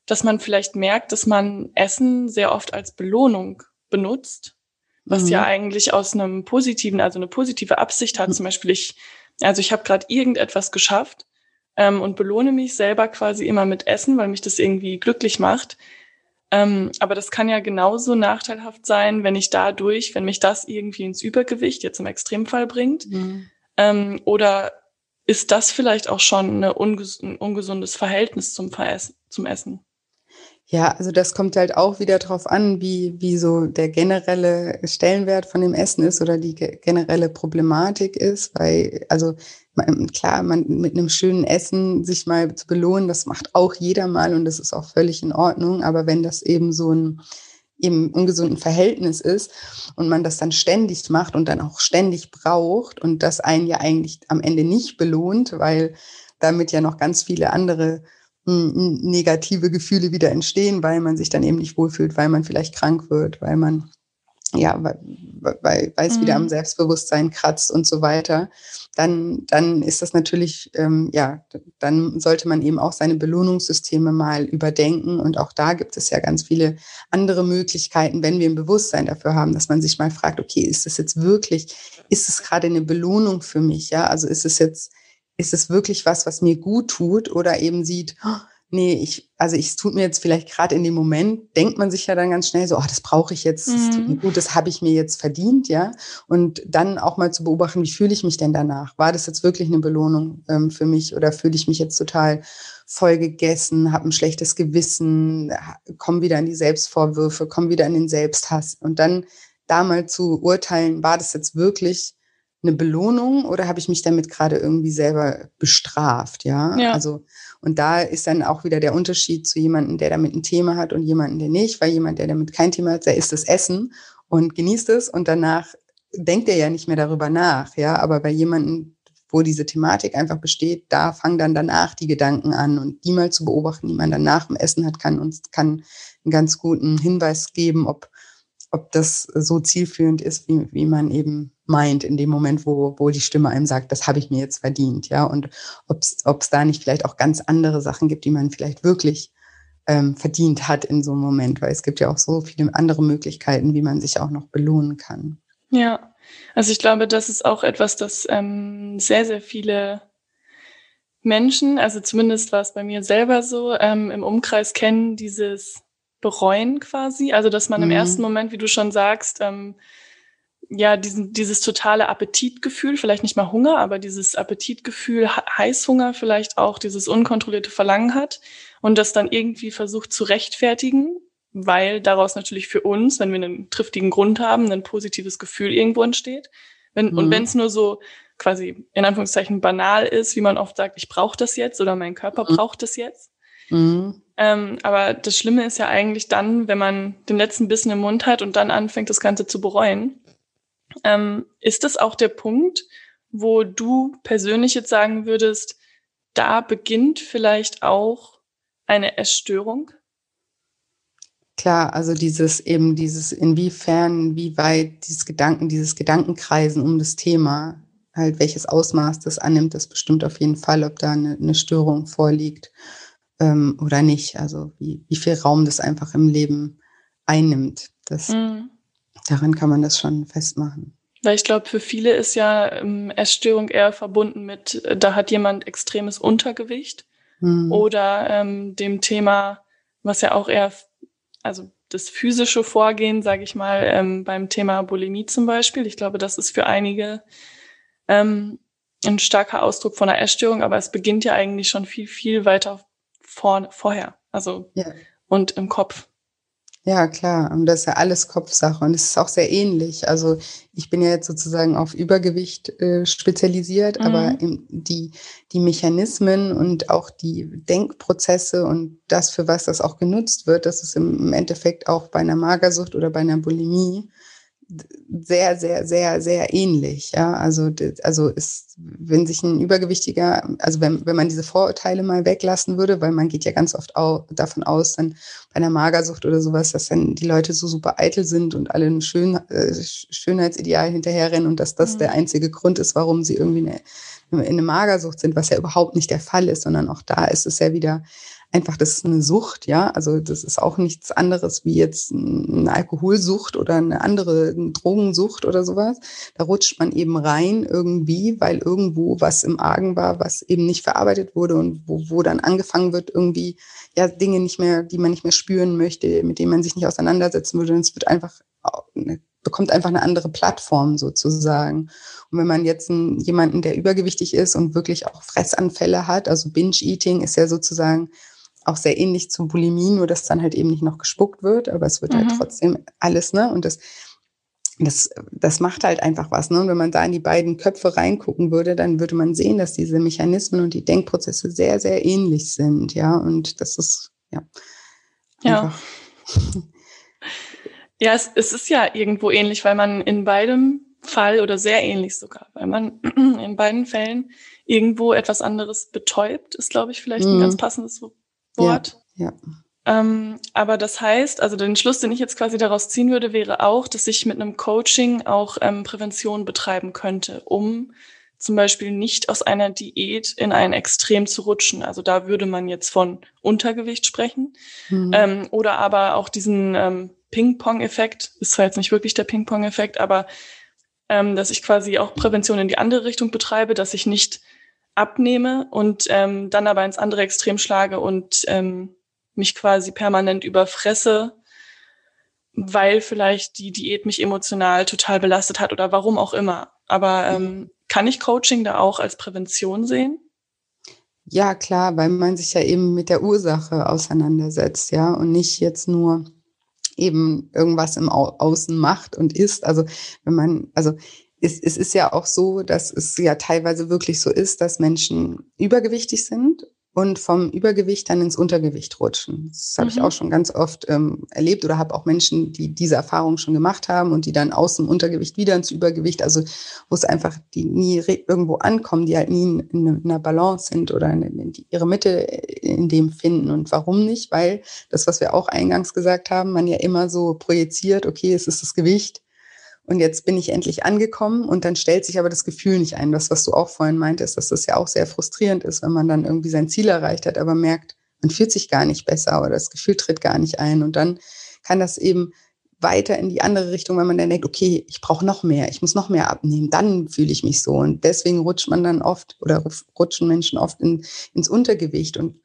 dass man vielleicht merkt, dass man Essen sehr oft als Belohnung benutzt was mhm. ja eigentlich aus einem positiven, also eine positive Absicht hat. Mhm. Zum Beispiel ich, also ich habe gerade irgendetwas geschafft ähm, und belohne mich selber quasi immer mit Essen, weil mich das irgendwie glücklich macht. Ähm, aber das kann ja genauso nachteilhaft sein, wenn ich dadurch, wenn mich das irgendwie ins Übergewicht jetzt im Extremfall bringt. Mhm. Ähm, oder ist das vielleicht auch schon unges ein ungesundes Verhältnis zum, Veressen, zum Essen? Ja, also das kommt halt auch wieder drauf an, wie, wie so der generelle Stellenwert von dem Essen ist oder die generelle Problematik ist, weil, also klar, man mit einem schönen Essen sich mal zu belohnen, das macht auch jeder mal und das ist auch völlig in Ordnung, aber wenn das eben so ein im ungesunden Verhältnis ist und man das dann ständig macht und dann auch ständig braucht und das einen ja eigentlich am Ende nicht belohnt, weil damit ja noch ganz viele andere negative Gefühle wieder entstehen, weil man sich dann eben nicht wohlfühlt, weil man vielleicht krank wird, weil man ja, weil, weil, es mhm. wieder am Selbstbewusstsein kratzt und so weiter, dann, dann ist das natürlich, ähm, ja, dann sollte man eben auch seine Belohnungssysteme mal überdenken. Und auch da gibt es ja ganz viele andere Möglichkeiten, wenn wir ein Bewusstsein dafür haben, dass man sich mal fragt, okay, ist das jetzt wirklich, ist es gerade eine Belohnung für mich? Ja, also ist es jetzt, ist es wirklich was, was mir gut tut oder eben sieht, oh, nee, ich, also ich, es tut mir jetzt vielleicht gerade in dem Moment, denkt man sich ja dann ganz schnell so, ach, das brauche ich jetzt, das tut mir mhm. gut, das habe ich mir jetzt verdient, ja. Und dann auch mal zu beobachten, wie fühle ich mich denn danach? War das jetzt wirklich eine Belohnung ähm, für mich oder fühle ich mich jetzt total voll gegessen, habe ein schlechtes Gewissen, komme wieder in die Selbstvorwürfe, komme wieder in den Selbsthass. Und dann da mal zu urteilen, war das jetzt wirklich eine Belohnung oder habe ich mich damit gerade irgendwie selber bestraft, ja? ja? Also und da ist dann auch wieder der Unterschied zu jemandem, der damit ein Thema hat und jemandem, der nicht, weil jemand, der damit kein Thema hat, der isst das Essen und genießt es und danach denkt er ja nicht mehr darüber nach, ja? Aber bei jemandem, wo diese Thematik einfach besteht, da fangen dann danach die Gedanken an und die mal zu beobachten, die man dann nach dem Essen hat, kann uns kann einen ganz guten Hinweis geben, ob ob das so zielführend ist, wie, wie man eben meint, in dem Moment, wo, wo die Stimme einem sagt, das habe ich mir jetzt verdient, ja, und ob es da nicht vielleicht auch ganz andere Sachen gibt, die man vielleicht wirklich ähm, verdient hat in so einem Moment, weil es gibt ja auch so viele andere Möglichkeiten, wie man sich auch noch belohnen kann. Ja, also ich glaube, das ist auch etwas, das ähm, sehr, sehr viele Menschen, also zumindest war es bei mir selber so, ähm, im Umkreis kennen, dieses bereuen quasi. Also, dass man mhm. im ersten Moment, wie du schon sagst, ähm, ja, diesen, dieses totale Appetitgefühl, vielleicht nicht mal Hunger, aber dieses Appetitgefühl, Heißhunger, vielleicht auch dieses unkontrollierte Verlangen hat und das dann irgendwie versucht zu rechtfertigen, weil daraus natürlich für uns, wenn wir einen triftigen Grund haben, ein positives Gefühl irgendwo entsteht. Wenn, mhm. Und wenn es nur so quasi in Anführungszeichen banal ist, wie man oft sagt, ich brauche das jetzt oder mein Körper mhm. braucht das jetzt, Mhm. Ähm, aber das Schlimme ist ja eigentlich dann, wenn man den letzten Bissen im Mund hat und dann anfängt, das Ganze zu bereuen. Ähm, ist das auch der Punkt, wo du persönlich jetzt sagen würdest, da beginnt vielleicht auch eine Essstörung? Klar, also dieses eben dieses inwiefern, wie weit dieses Gedanken, dieses Gedankenkreisen um das Thema, halt welches Ausmaß das annimmt, das bestimmt auf jeden Fall, ob da eine, eine Störung vorliegt ähm, oder nicht. Also wie, wie viel Raum das einfach im Leben einnimmt. Das, mhm. Daran kann man das schon festmachen. Weil ich glaube, für viele ist ja ähm, Essstörung eher verbunden mit, äh, da hat jemand extremes Untergewicht mhm. oder ähm, dem Thema, was ja auch eher, also das physische Vorgehen, sage ich mal, ähm, beim Thema Bulimie zum Beispiel. Ich glaube, das ist für einige ähm, ein starker Ausdruck von einer Essstörung, aber es beginnt ja eigentlich schon viel, viel weiter vor, vorher. Also ja. und im Kopf. Ja, klar. Und das ist ja alles Kopfsache. Und es ist auch sehr ähnlich. Also ich bin ja jetzt sozusagen auf Übergewicht äh, spezialisiert, mhm. aber die, die Mechanismen und auch die Denkprozesse und das, für was das auch genutzt wird, das ist im Endeffekt auch bei einer Magersucht oder bei einer Bulimie sehr, sehr, sehr, sehr ähnlich. Ja, also, also ist, wenn sich ein Übergewichtiger, also wenn, wenn man diese Vorurteile mal weglassen würde, weil man geht ja ganz oft auch davon aus, dann bei einer Magersucht oder sowas, dass dann die Leute so super eitel sind und alle ein Schön, äh, Schönheitsideal hinterherrennen und dass das mhm. der einzige Grund ist, warum sie irgendwie eine, in eine Magersucht sind, was ja überhaupt nicht der Fall ist, sondern auch da ist es ja wieder einfach, das ist eine Sucht, ja. Also das ist auch nichts anderes wie jetzt eine Alkoholsucht oder eine andere Drogensucht oder sowas. Da rutscht man eben rein irgendwie, weil irgendwo was im Argen war, was eben nicht verarbeitet wurde und wo, wo dann angefangen wird, irgendwie ja Dinge nicht mehr, die man nicht mehr spüren möchte, mit denen man sich nicht auseinandersetzen würde. Und es wird einfach bekommt einfach eine andere Plattform sozusagen. Und wenn man jetzt einen, jemanden, der übergewichtig ist und wirklich auch Fressanfälle hat, also Binge-Eating ist ja sozusagen auch sehr ähnlich zu Bulimie, nur dass dann halt eben nicht noch gespuckt wird, aber es wird halt mhm. halt trotzdem alles, ne? Und das, das, das macht halt einfach was. Ne? Und wenn man da in die beiden Köpfe reingucken würde, dann würde man sehen, dass diese Mechanismen und die Denkprozesse sehr, sehr ähnlich sind, ja. Und das ist, ja. Ja. ja, es, es ist ja irgendwo ähnlich, weil man in beidem Fall oder sehr ähnlich sogar, weil man in beiden Fällen irgendwo etwas anderes betäubt, ist, glaube ich, vielleicht ein mhm. ganz passendes Wort. Ja. ja. Ähm, aber das heißt, also den Schluss, den ich jetzt quasi daraus ziehen würde, wäre auch, dass ich mit einem Coaching auch ähm, Prävention betreiben könnte, um zum Beispiel nicht aus einer Diät in ein Extrem zu rutschen. Also da würde man jetzt von Untergewicht sprechen. Mhm. Ähm, oder aber auch diesen ähm, Ping-Pong-Effekt, ist zwar jetzt nicht wirklich der Ping-Pong-Effekt, aber ähm, dass ich quasi auch Prävention in die andere Richtung betreibe, dass ich nicht abnehme und ähm, dann aber ins andere Extrem schlage und ähm, mich quasi permanent überfresse, weil vielleicht die Diät mich emotional total belastet hat oder warum auch immer. Aber ähm, kann ich Coaching da auch als Prävention sehen? ja, klar, weil man sich ja eben mit der Ursache auseinandersetzt, ja, und nicht jetzt nur eben irgendwas im Au Außen macht und ist. Also wenn man, also es, es ist ja auch so, dass es ja teilweise wirklich so ist, dass Menschen übergewichtig sind und vom Übergewicht dann ins Untergewicht rutschen. Das habe mhm. ich auch schon ganz oft ähm, erlebt oder habe auch Menschen, die diese Erfahrung schon gemacht haben und die dann aus dem Untergewicht wieder ins Übergewicht, also wo es einfach die nie irgendwo ankommen, die halt nie in, in einer Balance sind oder in, in die, ihre Mitte in dem finden. Und warum nicht? Weil das, was wir auch eingangs gesagt haben, man ja immer so projiziert, okay, es ist das Gewicht und jetzt bin ich endlich angekommen und dann stellt sich aber das Gefühl nicht ein. Das, was du auch vorhin meintest, dass das ja auch sehr frustrierend ist, wenn man dann irgendwie sein Ziel erreicht hat, aber merkt, man fühlt sich gar nicht besser oder das Gefühl tritt gar nicht ein. Und dann kann das eben weiter in die andere Richtung, wenn man dann denkt, okay, ich brauche noch mehr, ich muss noch mehr abnehmen, dann fühle ich mich so. Und deswegen rutscht man dann oft oder rutschen Menschen oft in, ins Untergewicht und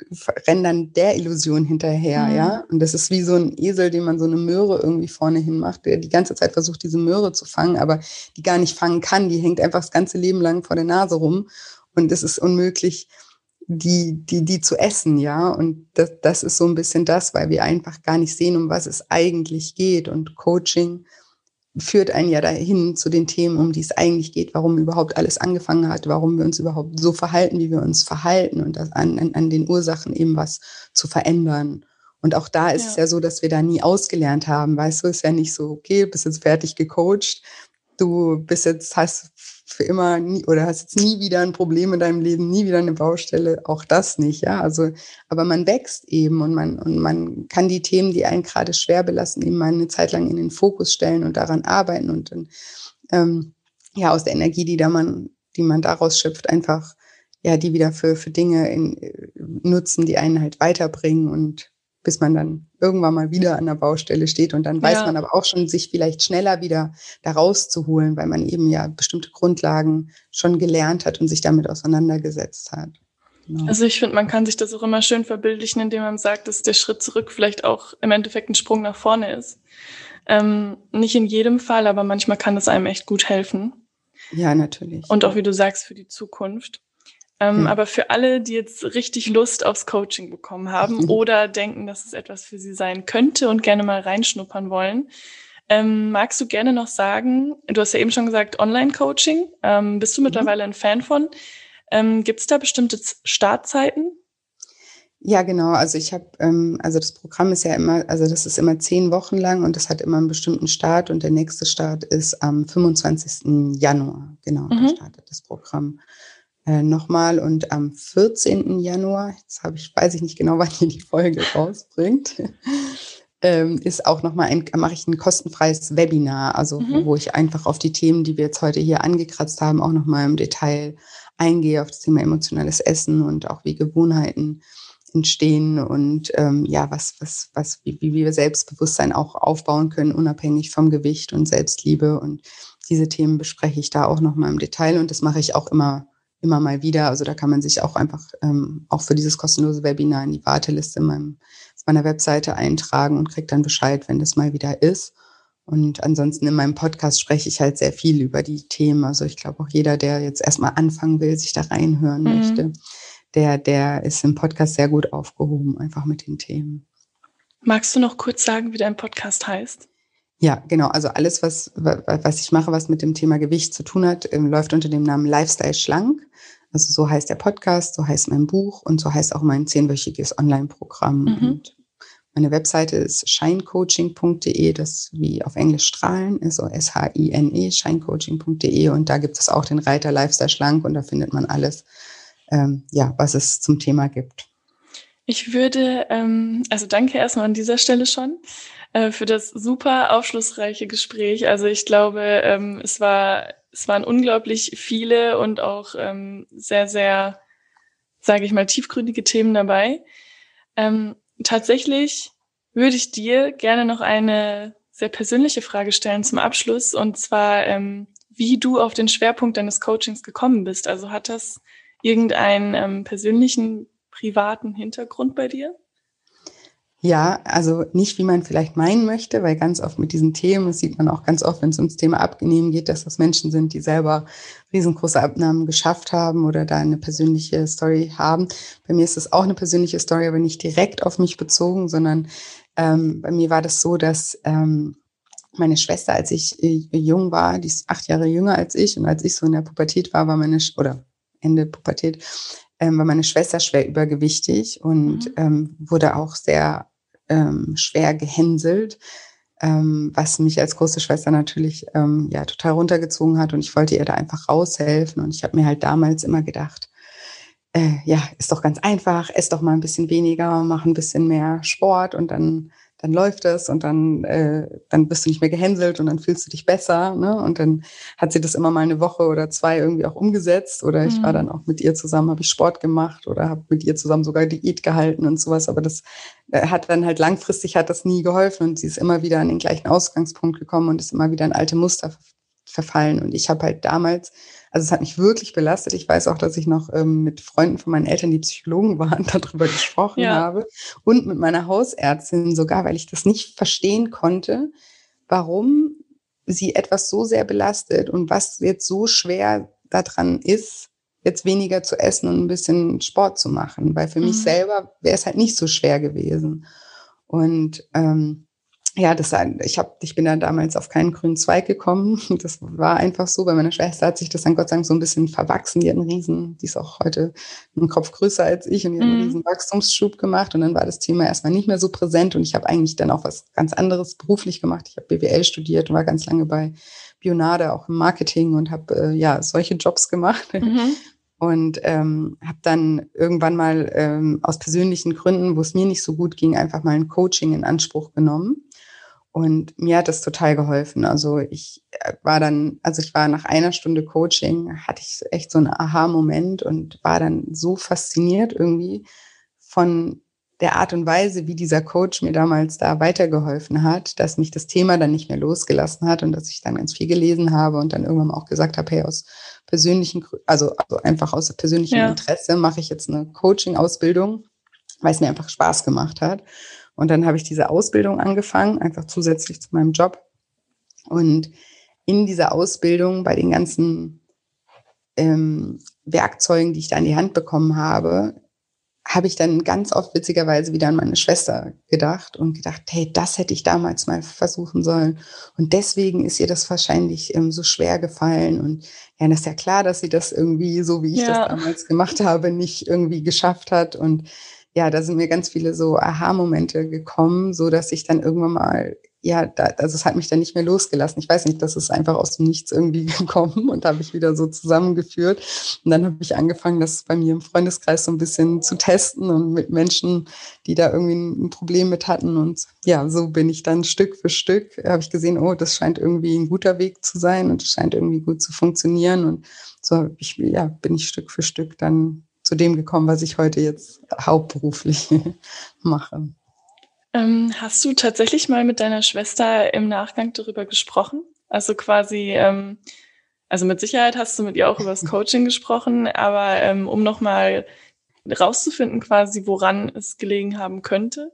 rennen dann der Illusion hinterher, mhm. ja. Und das ist wie so ein Esel, den man so eine Möhre irgendwie vorne hin macht, der die ganze Zeit versucht, diese Möhre zu fangen, aber die gar nicht fangen kann. Die hängt einfach das ganze Leben lang vor der Nase rum. Und es ist unmöglich, die, die, die zu essen, ja. Und das, das ist so ein bisschen das, weil wir einfach gar nicht sehen, um was es eigentlich geht. Und Coaching führt einen ja dahin zu den Themen, um die es eigentlich geht, warum überhaupt alles angefangen hat, warum wir uns überhaupt so verhalten, wie wir uns verhalten und das an, an, an den Ursachen eben was zu verändern. Und auch da ist ja. es ja so, dass wir da nie ausgelernt haben. Weißt du, ist ja nicht so, okay, bist jetzt fertig gecoacht, du bist jetzt, hast für immer nie oder hast jetzt nie wieder ein Problem in deinem Leben, nie wieder eine Baustelle, auch das nicht, ja. Also, aber man wächst eben und man, und man kann die Themen, die einen gerade schwer belassen, eben mal eine Zeit lang in den Fokus stellen und daran arbeiten und dann, ähm, ja, aus der Energie, die da man, die man daraus schöpft, einfach, ja, die wieder für, für Dinge in, nutzen, die einen halt weiterbringen und bis man dann irgendwann mal wieder an der Baustelle steht. Und dann weiß ja. man aber auch schon, sich vielleicht schneller wieder da rauszuholen, weil man eben ja bestimmte Grundlagen schon gelernt hat und sich damit auseinandergesetzt hat. Genau. Also ich finde, man kann sich das auch immer schön verbildlichen, indem man sagt, dass der Schritt zurück vielleicht auch im Endeffekt ein Sprung nach vorne ist. Ähm, nicht in jedem Fall, aber manchmal kann das einem echt gut helfen. Ja, natürlich. Und auch, wie du sagst, für die Zukunft. Ähm, hm. Aber für alle, die jetzt richtig Lust aufs Coaching bekommen haben mhm. oder denken, dass es etwas für sie sein könnte und gerne mal reinschnuppern wollen, ähm, magst du gerne noch sagen, du hast ja eben schon gesagt, Online-Coaching, ähm, bist du mhm. mittlerweile ein Fan von? Ähm, Gibt es da bestimmte Startzeiten? Ja, genau. Also ich habe, ähm, also das Programm ist ja immer, also das ist immer zehn Wochen lang und das hat immer einen bestimmten Start und der nächste Start ist am 25. Januar. Genau, mhm. da startet das Programm äh, nochmal. Und am 14. Januar, jetzt habe ich, weiß ich nicht genau, wann ihr die Folge rausbringt, ähm, ist auch nochmal ein, mache ich ein kostenfreies Webinar, also mhm. wo ich einfach auf die Themen, die wir jetzt heute hier angekratzt haben, auch nochmal im Detail eingehe, auf das Thema emotionales Essen und auch wie Gewohnheiten entstehen und ähm, ja, was, was, was, wie, wie wir Selbstbewusstsein auch aufbauen können, unabhängig vom Gewicht und Selbstliebe. Und diese Themen bespreche ich da auch nochmal im Detail und das mache ich auch immer immer mal wieder. Also da kann man sich auch einfach ähm, auch für dieses kostenlose Webinar in die Warteliste in meinem, auf meiner Webseite eintragen und kriegt dann Bescheid, wenn das mal wieder ist. Und ansonsten in meinem Podcast spreche ich halt sehr viel über die Themen. Also ich glaube auch jeder, der jetzt erstmal anfangen will, sich da reinhören mhm. möchte, der, der ist im Podcast sehr gut aufgehoben, einfach mit den Themen. Magst du noch kurz sagen, wie dein Podcast heißt? Ja, genau. Also alles, was, was ich mache, was mit dem Thema Gewicht zu tun hat, ähm, läuft unter dem Namen Lifestyle Schlank. Also so heißt der Podcast, so heißt mein Buch und so heißt auch mein zehnwöchiges Online-Programm. Mhm. Und meine Webseite ist shinecoaching.de, das wie auf Englisch strahlen ist, so S-H-I-N-E, shinecoaching.de. Und da gibt es auch den Reiter Lifestyle Schlank und da findet man alles, ähm, ja, was es zum Thema gibt. Ich würde, ähm, also danke erstmal an dieser Stelle schon. Äh, für das super aufschlussreiche Gespräch. Also ich glaube, ähm, es war es waren unglaublich viele und auch ähm, sehr sehr, sage ich mal, tiefgründige Themen dabei. Ähm, tatsächlich würde ich dir gerne noch eine sehr persönliche Frage stellen zum Abschluss und zwar, ähm, wie du auf den Schwerpunkt deines Coachings gekommen bist. Also hat das irgendeinen ähm, persönlichen privaten Hintergrund bei dir? Ja, also nicht, wie man vielleicht meinen möchte, weil ganz oft mit diesen Themen, das sieht man auch ganz oft, wenn es ums Thema Abnehmen geht, dass das Menschen sind, die selber riesengroße Abnahmen geschafft haben oder da eine persönliche Story haben. Bei mir ist es auch eine persönliche Story, aber nicht direkt auf mich bezogen, sondern ähm, bei mir war das so, dass ähm, meine Schwester, als ich äh, jung war, die ist acht Jahre jünger als ich und als ich so in der Pubertät war, war meine, oder Ende Pubertät, ähm, war meine Schwester schwer übergewichtig und mhm. ähm, wurde auch sehr ähm, schwer gehänselt, ähm, was mich als große Schwester natürlich ähm, ja total runtergezogen hat. Und ich wollte ihr da einfach raushelfen. Und ich habe mir halt damals immer gedacht, äh, ja, ist doch ganz einfach, ess doch mal ein bisschen weniger, mach ein bisschen mehr Sport. Und dann dann läuft es und dann, äh, dann bist du nicht mehr gehänselt und dann fühlst du dich besser. Ne? Und dann hat sie das immer mal eine Woche oder zwei irgendwie auch umgesetzt. Oder ich war mhm. dann auch mit ihr zusammen, habe ich Sport gemacht oder habe mit ihr zusammen sogar Diät gehalten und sowas. Aber das äh, hat dann halt langfristig hat das nie geholfen und sie ist immer wieder an den gleichen Ausgangspunkt gekommen und ist immer wieder in alte Muster verfallen. Und ich habe halt damals also es hat mich wirklich belastet. Ich weiß auch, dass ich noch ähm, mit Freunden von meinen Eltern, die Psychologen waren, darüber gesprochen ja. habe. Und mit meiner Hausärztin sogar, weil ich das nicht verstehen konnte, warum sie etwas so sehr belastet und was jetzt so schwer daran ist, jetzt weniger zu essen und ein bisschen Sport zu machen. Weil für mhm. mich selber wäre es halt nicht so schwer gewesen. Und ähm, ja, das, ich, hab, ich bin da damals auf keinen grünen Zweig gekommen. Das war einfach so. Bei meiner Schwester hat sich das dann Gott sei Dank so ein bisschen verwachsen. Die hat einen riesen, die ist auch heute einen Kopf größer als ich und die hat einen mhm. riesen Wachstumsschub gemacht. Und dann war das Thema erstmal nicht mehr so präsent. Und ich habe eigentlich dann auch was ganz anderes beruflich gemacht. Ich habe BWL studiert und war ganz lange bei Bionade, auch im Marketing und habe äh, ja solche Jobs gemacht. Mhm. Und ähm, habe dann irgendwann mal ähm, aus persönlichen Gründen, wo es mir nicht so gut ging, einfach mal ein Coaching in Anspruch genommen und mir hat das total geholfen. Also ich äh, war dann, also ich war nach einer Stunde Coaching, hatte ich echt so einen Aha-Moment und war dann so fasziniert irgendwie von der Art und Weise, wie dieser Coach mir damals da weitergeholfen hat, dass mich das Thema dann nicht mehr losgelassen hat und dass ich dann ganz viel gelesen habe und dann irgendwann auch gesagt habe, hey, aus persönlichen, also, also einfach aus persönlichem ja. Interesse mache ich jetzt eine Coaching-Ausbildung, weil es mir einfach Spaß gemacht hat. Und dann habe ich diese Ausbildung angefangen, einfach zusätzlich zu meinem Job. Und in dieser Ausbildung bei den ganzen ähm, Werkzeugen, die ich da in die Hand bekommen habe, habe ich dann ganz oft witzigerweise wieder an meine Schwester gedacht und gedacht, hey, das hätte ich damals mal versuchen sollen. Und deswegen ist ihr das wahrscheinlich ähm, so schwer gefallen. Und ja, das ist ja klar, dass sie das irgendwie, so wie ich ja. das damals gemacht habe, nicht irgendwie geschafft hat. Und ja, da sind mir ganz viele so Aha-Momente gekommen, so dass ich dann irgendwann mal, ja, da, also es hat mich dann nicht mehr losgelassen. Ich weiß nicht, das ist einfach aus dem Nichts irgendwie gekommen und habe ich wieder so zusammengeführt. Und dann habe ich angefangen, das bei mir im Freundeskreis so ein bisschen zu testen und mit Menschen, die da irgendwie ein Problem mit hatten. Und ja, so bin ich dann Stück für Stück, habe ich gesehen, oh, das scheint irgendwie ein guter Weg zu sein und es scheint irgendwie gut zu funktionieren. Und so ich, ja, bin ich Stück für Stück dann zu dem gekommen, was ich heute jetzt hauptberuflich mache. Ähm, hast du tatsächlich mal mit deiner Schwester im Nachgang darüber gesprochen? Also quasi, ähm, also mit Sicherheit hast du mit ihr auch über das Coaching gesprochen, aber ähm, um nochmal rauszufinden, quasi, woran es gelegen haben könnte?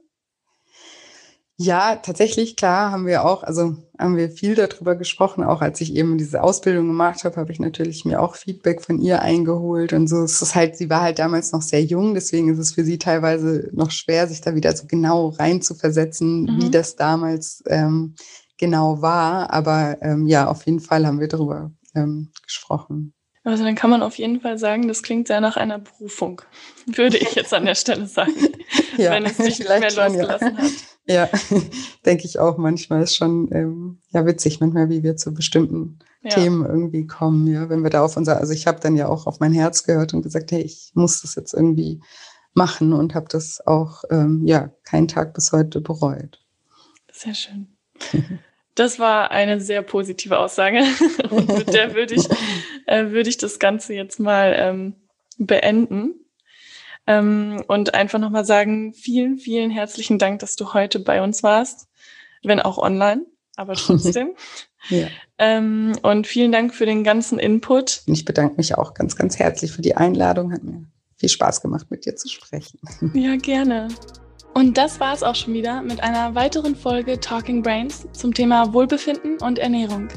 Ja, tatsächlich, klar, haben wir auch, also haben wir viel darüber gesprochen. Auch als ich eben diese Ausbildung gemacht habe, habe ich natürlich mir auch Feedback von ihr eingeholt und so. Es ist halt, sie war halt damals noch sehr jung, deswegen ist es für sie teilweise noch schwer, sich da wieder so genau rein zu versetzen, mhm. wie das damals ähm, genau war. Aber ähm, ja, auf jeden Fall haben wir darüber ähm, gesprochen. Also dann kann man auf jeden Fall sagen, das klingt sehr nach einer Berufung, würde ich jetzt an der Stelle sagen, ja, wenn es sich nicht mehr losgelassen ja. hat. Ja, denke ich auch manchmal. Ist schon ähm, ja witzig manchmal, wie wir zu bestimmten ja. Themen irgendwie kommen. Ja, wenn wir da auf unser, also ich habe dann ja auch auf mein Herz gehört und gesagt, hey, ich muss das jetzt irgendwie machen und habe das auch ähm, ja keinen Tag bis heute bereut. Sehr schön. Das war eine sehr positive Aussage und mit der würde ich, äh, würde ich das Ganze jetzt mal ähm, beenden. Ähm, und einfach nochmal sagen, vielen, vielen herzlichen Dank, dass du heute bei uns warst, wenn auch online, aber trotzdem. ja. ähm, und vielen Dank für den ganzen Input. Ich bedanke mich auch ganz, ganz herzlich für die Einladung. Hat mir viel Spaß gemacht, mit dir zu sprechen. Ja, gerne. Und das war es auch schon wieder mit einer weiteren Folge Talking Brains zum Thema Wohlbefinden und Ernährung.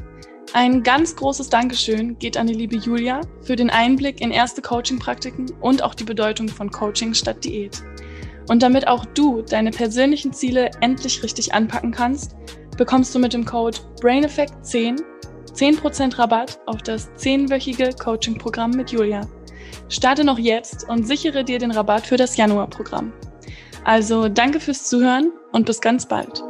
Ein ganz großes Dankeschön geht an die liebe Julia für den Einblick in erste Coaching-Praktiken und auch die Bedeutung von Coaching statt Diät. Und damit auch du deine persönlichen Ziele endlich richtig anpacken kannst, bekommst du mit dem Code BrainEffect10 10% Rabatt auf das 10-wöchige Coaching-Programm mit Julia. Starte noch jetzt und sichere dir den Rabatt für das Januarprogramm. Also danke fürs Zuhören und bis ganz bald.